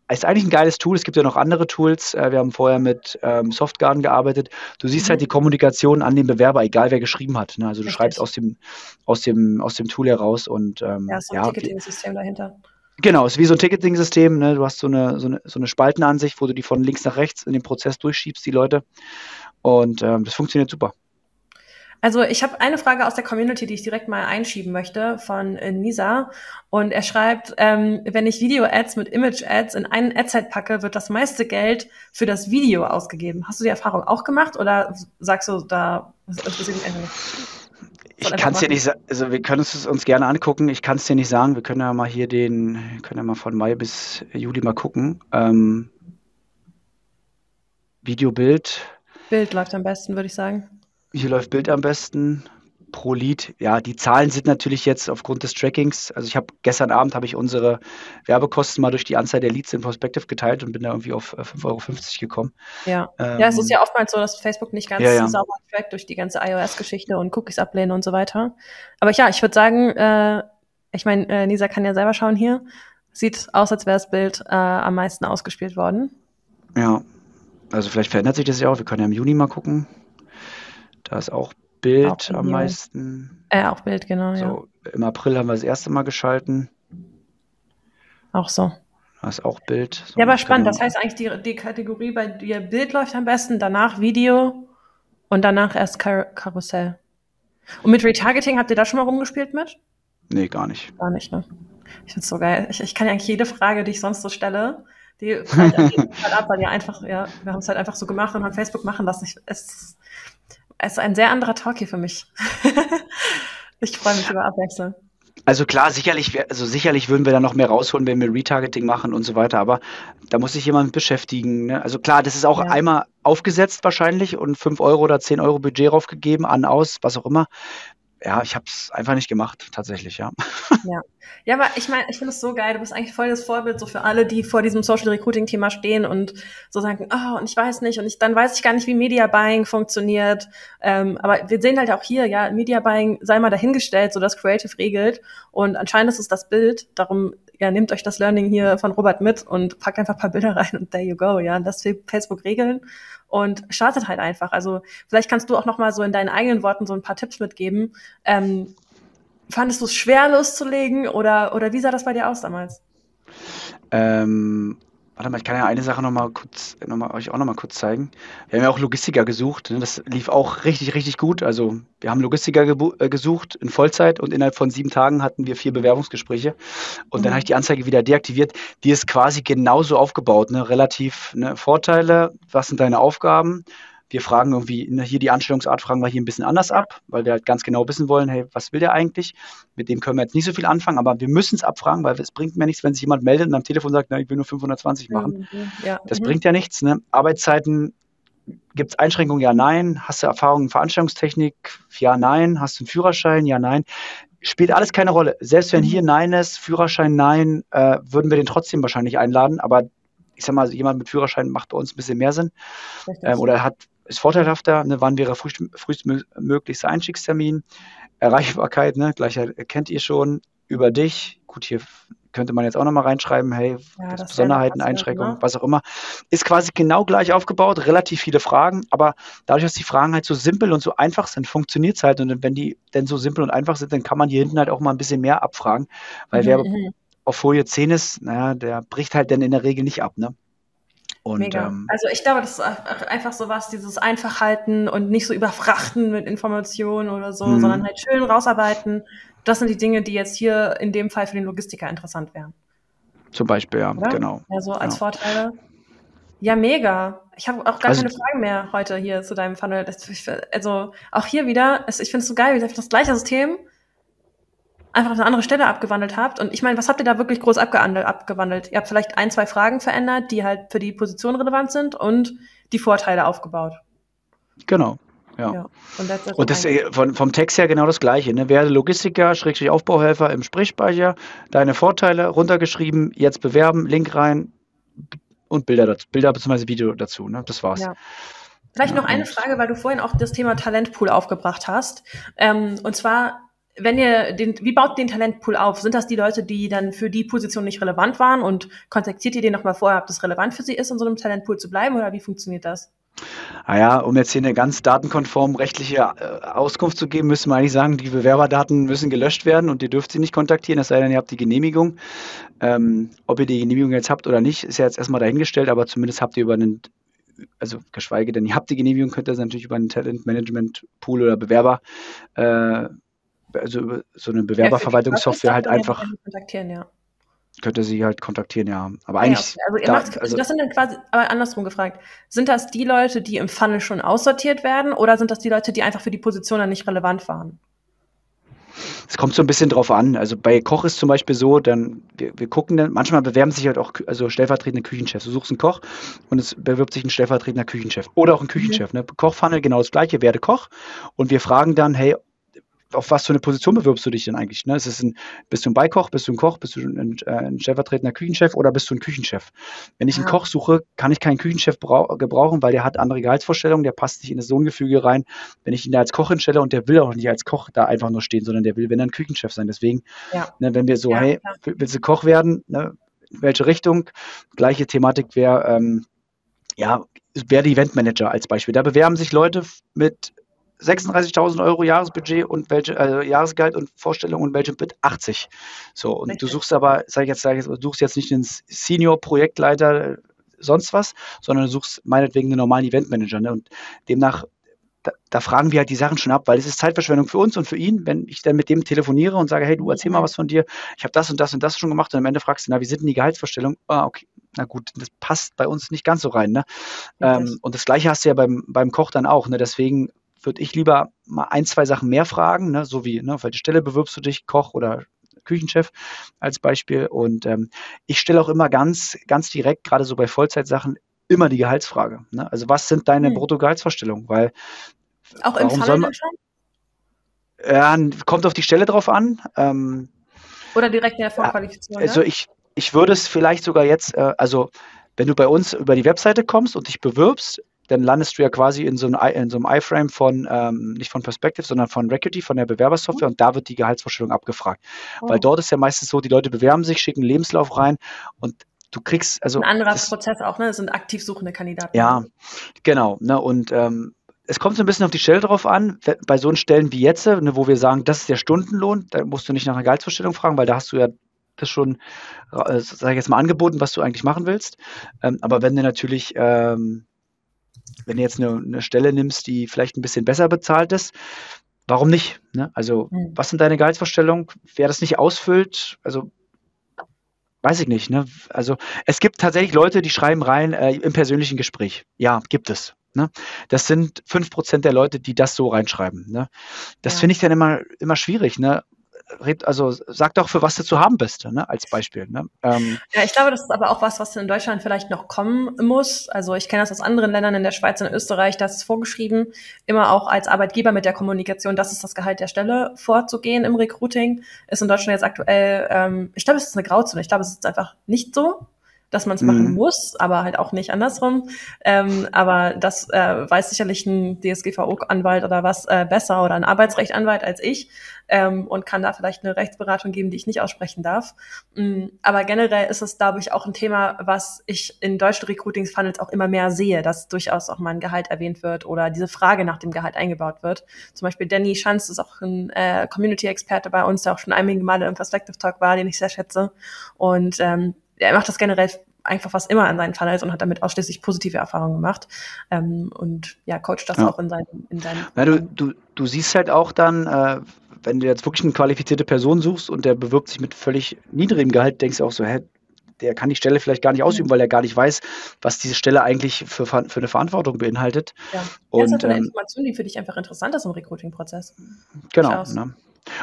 ist eigentlich ein geiles Tool. Es gibt ja noch andere Tools. Äh, wir haben vorher mit ähm, Softgarden gearbeitet. Du siehst halt mhm. halt die Kommunikation an den Bewerber, egal wer geschrieben hat. Ne? Also du Richtig. schreibst aus dem, aus, dem, aus dem Tool heraus und ähm, ja, so ein ja, Ticketing-System dahinter. Genau, es ist wie so ein Ticketing-System. Ne? Du hast so eine, so, eine, so eine Spaltenansicht, wo du die von links nach rechts in den Prozess durchschiebst, die Leute. Und ähm, das funktioniert super. Also ich habe eine Frage aus der Community, die ich direkt mal einschieben möchte von äh, Nisa. Und er schreibt, ähm, wenn ich Video-Ads mit Image-Ads in einen Adset packe, wird das meiste Geld für das Video ausgegeben. Hast du die Erfahrung auch gemacht oder sagst du, da interessiert mich eigentlich ich kann es dir nicht sagen, also wir können es uns gerne angucken. Ich kann es dir nicht sagen. Wir können ja mal hier den, können ja mal von Mai bis Juli mal gucken. Ähm, Video, Bild. Bild läuft am besten, würde ich sagen. Hier läuft Bild am besten pro Lead. Ja, die Zahlen sind natürlich jetzt aufgrund des Trackings. Also ich habe gestern Abend habe ich unsere Werbekosten mal durch die Anzahl der Leads in Prospective geteilt und bin da irgendwie auf 5,50 äh, Euro gekommen. Ja. Ähm, ja, es ist ja oftmals so, dass Facebook nicht ganz ja, ja. sauber trackt durch die ganze iOS-Geschichte und Cookies ablehnen und so weiter. Aber ja, ich würde sagen, äh, ich meine, äh, Nisa kann ja selber schauen hier. Sieht aus, als wäre das Bild äh, am meisten ausgespielt worden. Ja. Also vielleicht verändert sich das ja auch. Wir können ja im Juni mal gucken. Da ist auch Bild auch am meisten. Äh, auch Bild, genau, so, ja. Im April haben wir das erste Mal geschalten. Auch so. Da ist auch Bild. So ja, aber spannend. Das heißt eigentlich, die, die Kategorie bei dir Bild läuft am besten, danach Video und danach erst Kar Karussell. Und mit Retargeting habt ihr da schon mal rumgespielt mit? Nee, gar nicht. Gar nicht, ne? Ich find's so geil. Ich, ich kann ja eigentlich jede Frage, die ich sonst so stelle, die fällt halt ab, weil ja einfach, ja, wir haben es halt einfach so gemacht und haben Facebook machen lassen. Ich, es, es ist ein sehr anderer Talk hier für mich. ich freue mich über Abwechslung. Also klar, sicherlich, also sicherlich würden wir da noch mehr rausholen, wenn wir Retargeting machen und so weiter, aber da muss sich jemand beschäftigen. Ne? Also klar, das ist auch ja. einmal aufgesetzt wahrscheinlich und 5 Euro oder 10 Euro Budget draufgegeben, an, aus, was auch immer ja, ich habe es einfach nicht gemacht, tatsächlich, ja. Ja, ja aber ich meine, ich finde es so geil. Du bist eigentlich voll das Vorbild so für alle, die vor diesem Social Recruiting Thema stehen und so sagen, oh, und ich weiß nicht und ich, dann weiß ich gar nicht, wie Media Buying funktioniert. Ähm, aber wir sehen halt auch hier, ja, Media Buying sei mal dahingestellt, so dass Creative regelt und anscheinend ist es das Bild. Darum ja, nehmt euch das Learning hier von Robert mit und packt einfach ein paar Bilder rein und there you go, ja. Will Facebook regeln und startet halt einfach. Also vielleicht kannst du auch noch mal so in deinen eigenen Worten so ein paar Tipps mitgeben. Ähm, fandest du es schwer loszulegen oder, oder wie sah das bei dir aus damals? Ähm, Warte mal, ich kann ja eine Sache noch mal kurz, noch mal, euch auch noch mal kurz zeigen. Wir haben ja auch Logistiker gesucht. Ne? Das lief auch richtig, richtig gut. Also wir haben Logistiker äh, gesucht in Vollzeit und innerhalb von sieben Tagen hatten wir vier Bewerbungsgespräche. Und mhm. dann habe ich die Anzeige wieder deaktiviert. Die ist quasi genauso aufgebaut. Ne? Relativ ne? Vorteile, was sind deine Aufgaben? Wir fragen irgendwie, ne, hier die Anstellungsart fragen wir hier ein bisschen anders ab, weil wir halt ganz genau wissen wollen, hey, was will der eigentlich? Mit dem können wir jetzt nicht so viel anfangen, aber wir müssen es abfragen, weil es bringt mir nichts, wenn sich jemand meldet und am Telefon sagt, na, ich will nur 520 machen. Mhm, ja. Das mhm. bringt ja nichts. Ne? Arbeitszeiten Gibt es Einschränkungen? Ja, nein. Hast du Erfahrung in Veranstaltungstechnik? Ja, nein. Hast du einen Führerschein? Ja, nein. Spielt alles keine Rolle. Selbst wenn mhm. hier Nein ist, Führerschein Nein, äh, würden wir den trotzdem wahrscheinlich einladen. Aber ich sag mal, jemand mit Führerschein macht bei uns ein bisschen mehr Sinn. Ähm, oder hat ist vorteilhafter, ne, wann wäre frühst, frühestmöglichster Einstiegstermin, Erreichbarkeit, ne, gleich kennt ihr schon, über dich. Gut, hier könnte man jetzt auch nochmal reinschreiben, hey, ja, Besonderheiten, Einschränkungen, ne? was auch immer. Ist quasi genau gleich aufgebaut, relativ viele Fragen, aber dadurch, dass die Fragen halt so simpel und so einfach sind, funktioniert es halt. Und wenn die denn so simpel und einfach sind, dann kann man hier hinten halt auch mal ein bisschen mehr abfragen, weil mhm, wer mhm. auf Folie 10 ist, naja, der bricht halt dann in der Regel nicht ab, ne? Und, Mega. Ähm, also ich glaube, das ist einfach so was, dieses Einfachhalten und nicht so überfrachten mit Informationen oder so, mhm. sondern halt schön rausarbeiten, das sind die Dinge, die jetzt hier in dem Fall für den Logistiker interessant wären. Zum Beispiel, ja, Oder? genau. Also als genau. Vorteile. Ja, mega. Ich habe auch gar also, keine Fragen mehr heute hier zu deinem Funnel. Also auch hier wieder, ich finde es so geil, wie das gleiche System einfach auf eine andere Stelle abgewandelt habt. Und ich meine, was habt ihr da wirklich groß abgewandelt? Ihr habt vielleicht ein, zwei Fragen verändert, die halt für die Position relevant sind und die Vorteile aufgebaut. Genau, ja. ja. Und das, und das äh, von, vom Text her genau das Gleiche. Ne? Werde Logistiker, Schrägstrich Aufbauhelfer im Sprechspeicher, deine Vorteile runtergeschrieben, jetzt bewerben, Link rein und Bilder dazu, Bilder bzw. Video dazu. Ne? Das war's. Ja. Vielleicht noch eine Frage, weil du vorhin auch das Thema Talentpool aufgebracht hast. Ähm, und zwar, wenn ihr den, wie baut den Talentpool auf? Sind das die Leute, die dann für die Position nicht relevant waren und kontaktiert ihr den nochmal vorher, ob das relevant für sie ist, in so einem Talentpool zu bleiben oder wie funktioniert das? Naja, um jetzt hier eine ganz datenkonform rechtliche äh, Auskunft zu geben, müssen wir eigentlich sagen, die Bewerberdaten müssen gelöscht werden und ihr dürft sie nicht kontaktieren, es sei denn, ihr habt die Genehmigung. Ähm, ob ihr die Genehmigung jetzt habt oder nicht, ist ja jetzt erstmal dahingestellt, aber zumindest habt ihr über einen, also geschweige denn, ihr habt die Genehmigung, könnt ihr natürlich über einen Talent-Management-Pool oder Bewerber, äh, also über so eine Bewerberverwaltungssoftware halt einfach. Kontaktieren, ja könnte sie halt kontaktieren, ja. Aber eigentlich. Ja, also, ihr da, macht, also das sind dann quasi, aber andersrum gefragt, sind das die Leute, die im Funnel schon aussortiert werden, oder sind das die Leute, die einfach für die Position dann nicht relevant waren? Es kommt so ein bisschen drauf an. Also bei Koch ist zum Beispiel so, dann wir, wir gucken dann, manchmal bewerben sich halt auch also stellvertretende Küchenchefs. Du suchst einen Koch und es bewirbt sich ein stellvertretender Küchenchef oder auch ein Küchenchef. Mhm. Ne? Kochfunnel genau das gleiche, werde Koch und wir fragen dann, hey, auf was für eine Position bewirbst du dich denn eigentlich? Ne? Ist es ein, bist du ein Beikoch, bist du ein Koch, bist du ein, äh, ein stellvertretender Küchenchef oder bist du ein Küchenchef? Wenn ich einen Koch suche, kann ich keinen Küchenchef gebrauchen, weil der hat andere Gehaltsvorstellungen, der passt nicht in das Sohngefüge rein. Wenn ich ihn da als Koch hinstelle und der will auch nicht als Koch da einfach nur stehen, sondern der will, wenn er ein Küchenchef sein. Deswegen, ja. ne, wenn wir so, ja, hey, willst du Koch werden? Ne? Welche Richtung? Gleiche Thematik wäre, ähm, ja, werde Eventmanager als Beispiel. Da bewerben sich Leute mit 36.000 Euro Jahresbudget und welche äh, Jahresgehalt und Vorstellung und welche mit 80. So und Richtig. du suchst aber, sag ich jetzt, sag ich, du suchst jetzt nicht den Senior Projektleiter sonst was, sondern du suchst meinetwegen einen normalen Eventmanager. Ne? Und demnach da, da, fragen wir halt die Sachen schon ab, weil es ist Zeitverschwendung für uns und für ihn, wenn ich dann mit dem telefoniere und sage, hey, du erzähl mal was von dir, ich habe das und das und das schon gemacht und am Ende fragst du, na, wie sind denn die Gehaltsvorstellungen? Ah, okay, na gut, das passt bei uns nicht ganz so rein. Ne? Ähm, und das Gleiche hast du ja beim, beim Koch dann auch. Ne? Deswegen würde ich lieber mal ein, zwei Sachen mehr fragen, ne? so wie, ne, auf welche Stelle bewirbst du dich, Koch oder Küchenchef als Beispiel. Und ähm, ich stelle auch immer ganz, ganz direkt, gerade so bei Vollzeitsachen, immer die Gehaltsfrage. Ne? Also was sind deine hm. Bruttogehaltsvorstellungen? Weil auch im Fall man, ja, kommt auf die Stelle drauf an. Ähm, Oder direkt in der Vorqualifizierung. Also ne? ich, ich würde es vielleicht sogar jetzt, äh, also wenn du bei uns über die Webseite kommst und dich bewirbst, dann landest du ja quasi in so einem, in so einem iFrame von, ähm, nicht von Perspective, sondern von Recruity, von der Bewerbersoftware und da wird die Gehaltsvorstellung abgefragt. Oh. Weil dort ist ja meistens so, die Leute bewerben sich, schicken einen Lebenslauf rein und du kriegst, also. Ein anderer das, Prozess auch, ne? Das sind aktiv suchende Kandidaten. Ja, genau, ne? Und ähm, es kommt so ein bisschen auf die Stelle drauf an. Bei so Stellen wie jetzt, ne, wo wir sagen, das ist der Stundenlohn, da musst du nicht nach einer Gehaltsvorstellung fragen, weil da hast du ja das schon, äh, sag ich jetzt mal, angeboten, was du eigentlich machen willst. Ähm, aber wenn du natürlich ähm, wenn du jetzt eine, eine Stelle nimmst, die vielleicht ein bisschen besser bezahlt ist, warum nicht? Ne? Also, mhm. was sind deine Gehaltsvorstellungen? Wer das nicht ausfüllt, also weiß ich nicht. Ne? Also, es gibt tatsächlich Leute, die schreiben rein äh, im persönlichen Gespräch. Ja, gibt es. Ne? Das sind fünf Prozent der Leute, die das so reinschreiben. Ne? Das ja. finde ich dann immer, immer schwierig. Ne? Red, also sag doch, für was du zu haben bist, ne, als Beispiel. Ne? Ähm, ja, ich glaube, das ist aber auch was, was in Deutschland vielleicht noch kommen muss. Also ich kenne das aus anderen Ländern, in der Schweiz und Österreich, das ist vorgeschrieben, immer auch als Arbeitgeber mit der Kommunikation, das ist das Gehalt der Stelle, vorzugehen im Recruiting. Ist in Deutschland jetzt aktuell, ähm, ich glaube, es ist eine Grauzone. Ich glaube, es ist einfach nicht so. Dass man es machen mhm. muss, aber halt auch nicht andersrum. Ähm, aber das äh, weiß sicherlich ein DSGVO-Anwalt oder was äh, besser oder ein Arbeitsrechtanwalt als ich ähm, und kann da vielleicht eine Rechtsberatung geben, die ich nicht aussprechen darf. Mhm. Aber generell ist es, glaube ich, auch ein Thema, was ich in deutschen Recruiting-Funnels auch immer mehr sehe, dass durchaus auch mal ein Gehalt erwähnt wird oder diese Frage nach dem Gehalt eingebaut wird. Zum Beispiel Danny Schanz ist auch ein äh, Community-Experte bei uns, der auch schon einige Male im Perspective Talk war, den ich sehr schätze. Und ähm, er macht das generell einfach fast immer an seinen Funnels und hat damit ausschließlich positive Erfahrungen gemacht. Ähm, und ja, coacht das ja. auch in seinen. In seinen ja, du, du, du siehst halt auch dann, äh, wenn du jetzt wirklich eine qualifizierte Person suchst und der bewirbt sich mit völlig niedrigem Gehalt, denkst du auch so, hä, der kann die Stelle vielleicht gar nicht ausüben, weil er gar nicht weiß, was diese Stelle eigentlich für, für eine Verantwortung beinhaltet. Ja, und, das ist eine ähm, Information, die für dich einfach interessant ist im Recruiting-Prozess. Genau. Ne?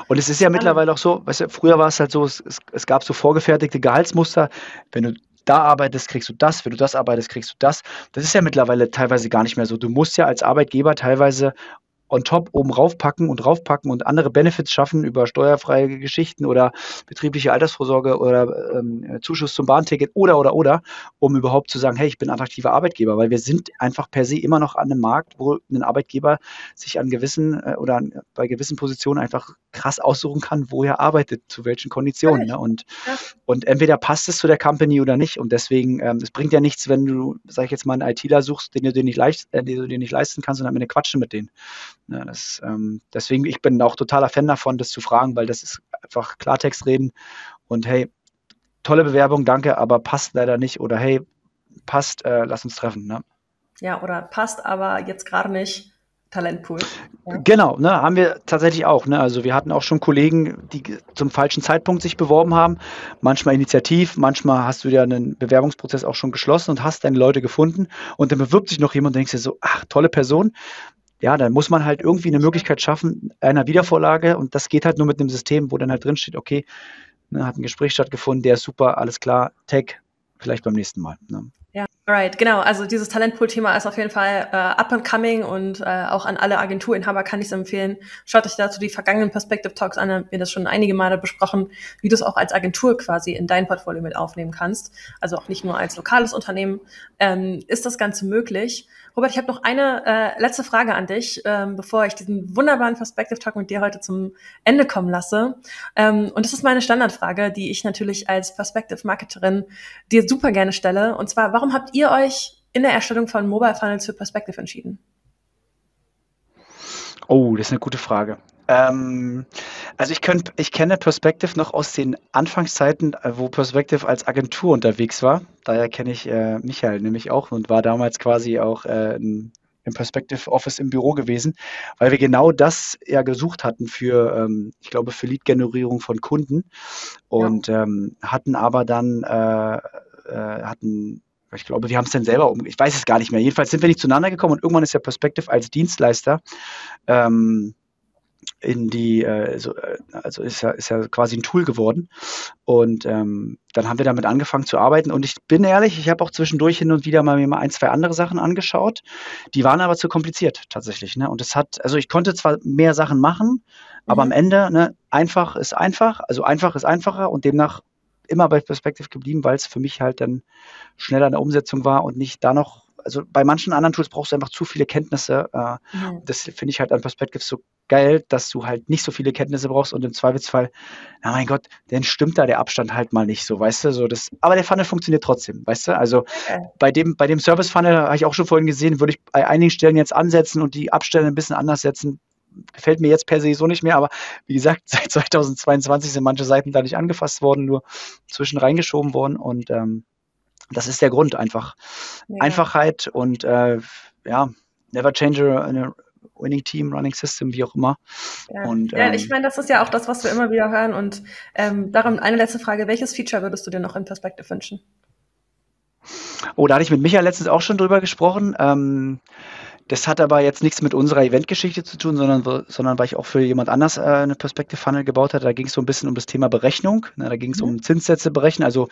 Und es ist ja mittlerweile auch so, weißt du, früher war es halt so, es, es gab so vorgefertigte Gehaltsmuster. Wenn du da arbeitest, kriegst du das, wenn du das arbeitest, kriegst du das. Das ist ja mittlerweile teilweise gar nicht mehr so. Du musst ja als Arbeitgeber teilweise on top oben raufpacken und raufpacken und andere Benefits schaffen über steuerfreie Geschichten oder betriebliche Altersvorsorge oder ähm, Zuschuss zum Bahnticket oder oder oder, um überhaupt zu sagen, hey, ich bin attraktiver Arbeitgeber, weil wir sind einfach per se immer noch an einem Markt, wo ein Arbeitgeber sich an gewissen äh, oder an, bei gewissen Positionen einfach krass aussuchen kann, wo er arbeitet, zu welchen Konditionen. Ne? Und, ja. und entweder passt es zu der Company oder nicht. Und deswegen, ähm, es bringt ja nichts, wenn du, sag ich jetzt mal, einen ITler suchst, den du dir nicht, leicht, äh, den du dir nicht leisten kannst und am Ende quatschen mit denen. Ja, das, ähm, deswegen, ich bin auch totaler Fan davon, das zu fragen, weil das ist einfach Klartext reden und hey, tolle Bewerbung, danke, aber passt leider nicht oder hey, passt, äh, lass uns treffen. Ne? Ja, oder passt aber jetzt gerade nicht. Talentpool. Ja. Genau, ne, haben wir tatsächlich auch. Ne? Also wir hatten auch schon Kollegen, die zum falschen Zeitpunkt sich beworben haben. Manchmal initiativ, manchmal hast du ja einen Bewerbungsprozess auch schon geschlossen und hast deine Leute gefunden und dann bewirbt sich noch jemand und denkst dir so, ach, tolle Person ja, dann muss man halt irgendwie eine Möglichkeit schaffen, einer Wiedervorlage und das geht halt nur mit einem System, wo dann halt drin steht, okay, ne, hat ein Gespräch stattgefunden, der ist super, alles klar, Tag, vielleicht beim nächsten Mal. Ne? Ja, right, genau. Also dieses Talentpool-Thema ist auf jeden Fall äh, up and coming und äh, auch an alle Agenturinhaber kann ich es empfehlen. Schaut euch dazu die vergangenen Perspective Talks an, haben wir das schon einige Male besprochen, wie du es auch als Agentur quasi in dein Portfolio mit aufnehmen kannst. Also auch nicht nur als lokales Unternehmen. Ähm, ist das Ganze möglich? Robert, ich habe noch eine äh, letzte Frage an dich, ähm, bevor ich diesen wunderbaren Perspective Talk mit dir heute zum Ende kommen lasse. Ähm, und das ist meine Standardfrage, die ich natürlich als Perspective Marketerin dir super gerne stelle. Und zwar, warum habt ihr euch in der Erstellung von Mobile Funnels für Perspective entschieden? Oh, das ist eine gute Frage. Ähm, also ich, könnt, ich kenne Perspective noch aus den Anfangszeiten, äh, wo Perspective als Agentur unterwegs war. Daher kenne ich äh, Michael nämlich auch und war damals quasi auch äh, im, im Perspective Office im Büro gewesen, weil wir genau das ja gesucht hatten für, ähm, ich glaube, für Lead-Generierung von Kunden und ja. ähm, hatten aber dann, äh, äh hatten ich glaube, wir haben es dann selber um, ich weiß es gar nicht mehr. Jedenfalls sind wir nicht zueinander gekommen und irgendwann ist der Perspective als Dienstleister ähm, in die, äh, so, äh, also ist ja, ist ja quasi ein Tool geworden. Und ähm, dann haben wir damit angefangen zu arbeiten. Und ich bin ehrlich, ich habe auch zwischendurch hin und wieder mal mir mal ein, zwei andere Sachen angeschaut. Die waren aber zu kompliziert tatsächlich. Ne? Und es hat, also ich konnte zwar mehr Sachen machen, aber mhm. am Ende, ne, einfach ist einfach, also einfach ist einfacher und demnach immer bei Perspective geblieben, weil es für mich halt dann schneller in der Umsetzung war und nicht da noch also bei manchen anderen Tools brauchst du einfach zu viele Kenntnisse. Äh, mhm. Das finde ich halt an Perspective so geil, dass du halt nicht so viele Kenntnisse brauchst und im Zweifelsfall, na mein Gott, dann stimmt da der Abstand halt mal nicht so, weißt du, so das, aber der Funnel funktioniert trotzdem, weißt du, also okay. bei dem, bei dem Service Funnel habe ich auch schon vorhin gesehen, würde ich bei einigen Stellen jetzt ansetzen und die Abstände ein bisschen anders setzen, gefällt mir jetzt per se so nicht mehr, aber wie gesagt, seit 2022 sind manche Seiten da nicht angefasst worden, nur zwischen reingeschoben worden und ähm, das ist der Grund einfach. Ja. Einfachheit und äh, ja, never change a, Winning Team, Running System, wie auch immer. Ja, und, ja ähm, ich meine, das ist ja auch das, was wir immer wieder hören. Und ähm, darum eine letzte Frage: Welches Feature würdest du dir noch in Perspective wünschen? Oh, da hatte ich mit Michael letztens auch schon drüber gesprochen. Ähm, das hat aber jetzt nichts mit unserer Eventgeschichte zu tun, sondern, sondern weil ich auch für jemand anders äh, eine Perspective Funnel gebaut hatte. Da ging es so ein bisschen um das Thema Berechnung. Ne, da ging es mhm. um Zinssätze berechnen. Also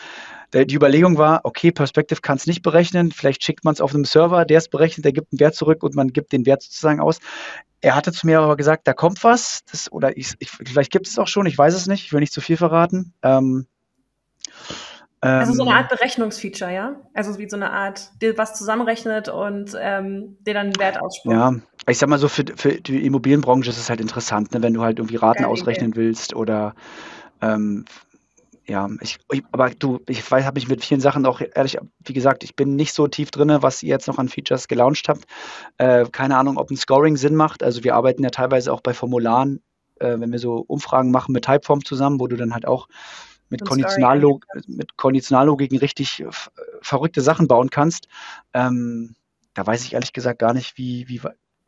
der, die Überlegung war, okay, Perspective kann es nicht berechnen. Vielleicht schickt man es auf einem Server, der es berechnet, der gibt einen Wert zurück und man gibt den Wert sozusagen aus. Er hatte zu mir aber gesagt, da kommt was. Das, oder ich, ich, vielleicht gibt es auch schon, ich weiß es nicht. Ich will nicht zu viel verraten. Ähm, also so eine ähm, Art Berechnungsfeature, ja? Also wie so eine Art, die was zusammenrechnet und ähm, dir dann einen Wert ausspuckt. Ja, ich sag mal so, für, für die Immobilienbranche ist es halt interessant, ne? wenn du halt irgendwie Raten Geil, ausrechnen okay. willst oder ähm, ja, ich, ich, aber du, ich weiß, habe mich mit vielen Sachen auch ehrlich, wie gesagt, ich bin nicht so tief drin, was ihr jetzt noch an Features gelauncht habt. Äh, keine Ahnung, ob ein Scoring Sinn macht. Also wir arbeiten ja teilweise auch bei Formularen, äh, wenn wir so Umfragen machen mit Typeform zusammen, wo du dann halt auch mit, Konditionallog mit Konditionallogiken richtig verrückte Sachen bauen kannst. Ähm, da weiß ich ehrlich gesagt gar nicht, wie, wie,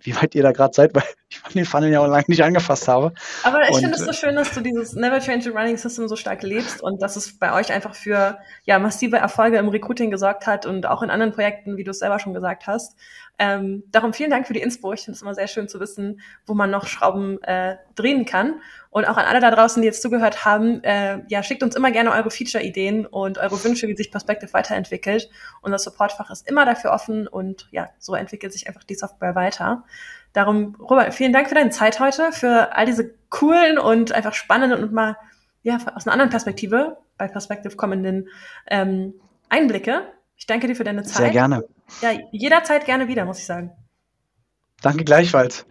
wie weit ihr da gerade seid, weil ich den Funnel ja auch lange nicht angefasst habe. Aber ich finde es so äh, schön, dass du dieses Never Change a Running System so stark lebst und dass es bei euch einfach für ja, massive Erfolge im Recruiting gesorgt hat und auch in anderen Projekten, wie du es selber schon gesagt hast. Ähm, darum vielen Dank für die Inspo. Ich finde es immer sehr schön zu wissen, wo man noch Schrauben äh, drehen kann. Und auch an alle da draußen, die jetzt zugehört haben, äh, ja, schickt uns immer gerne eure Feature-Ideen und eure Wünsche, wie sich Perspective weiterentwickelt. Unser Supportfach ist immer dafür offen und ja, so entwickelt sich einfach die Software weiter. Darum, Robert, vielen Dank für deine Zeit heute, für all diese coolen und einfach spannenden und mal ja, aus einer anderen Perspektive bei Perspective kommenden ähm, Einblicke. Ich danke dir für deine Zeit. Sehr gerne. Ja, jederzeit gerne wieder, muss ich sagen. Danke gleichfalls.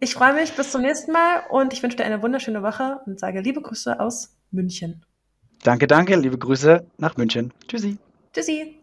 Ich freue mich bis zum nächsten Mal und ich wünsche dir eine wunderschöne Woche und sage liebe Grüße aus München. Danke, danke, liebe Grüße nach München. Tschüssi. Tschüssi.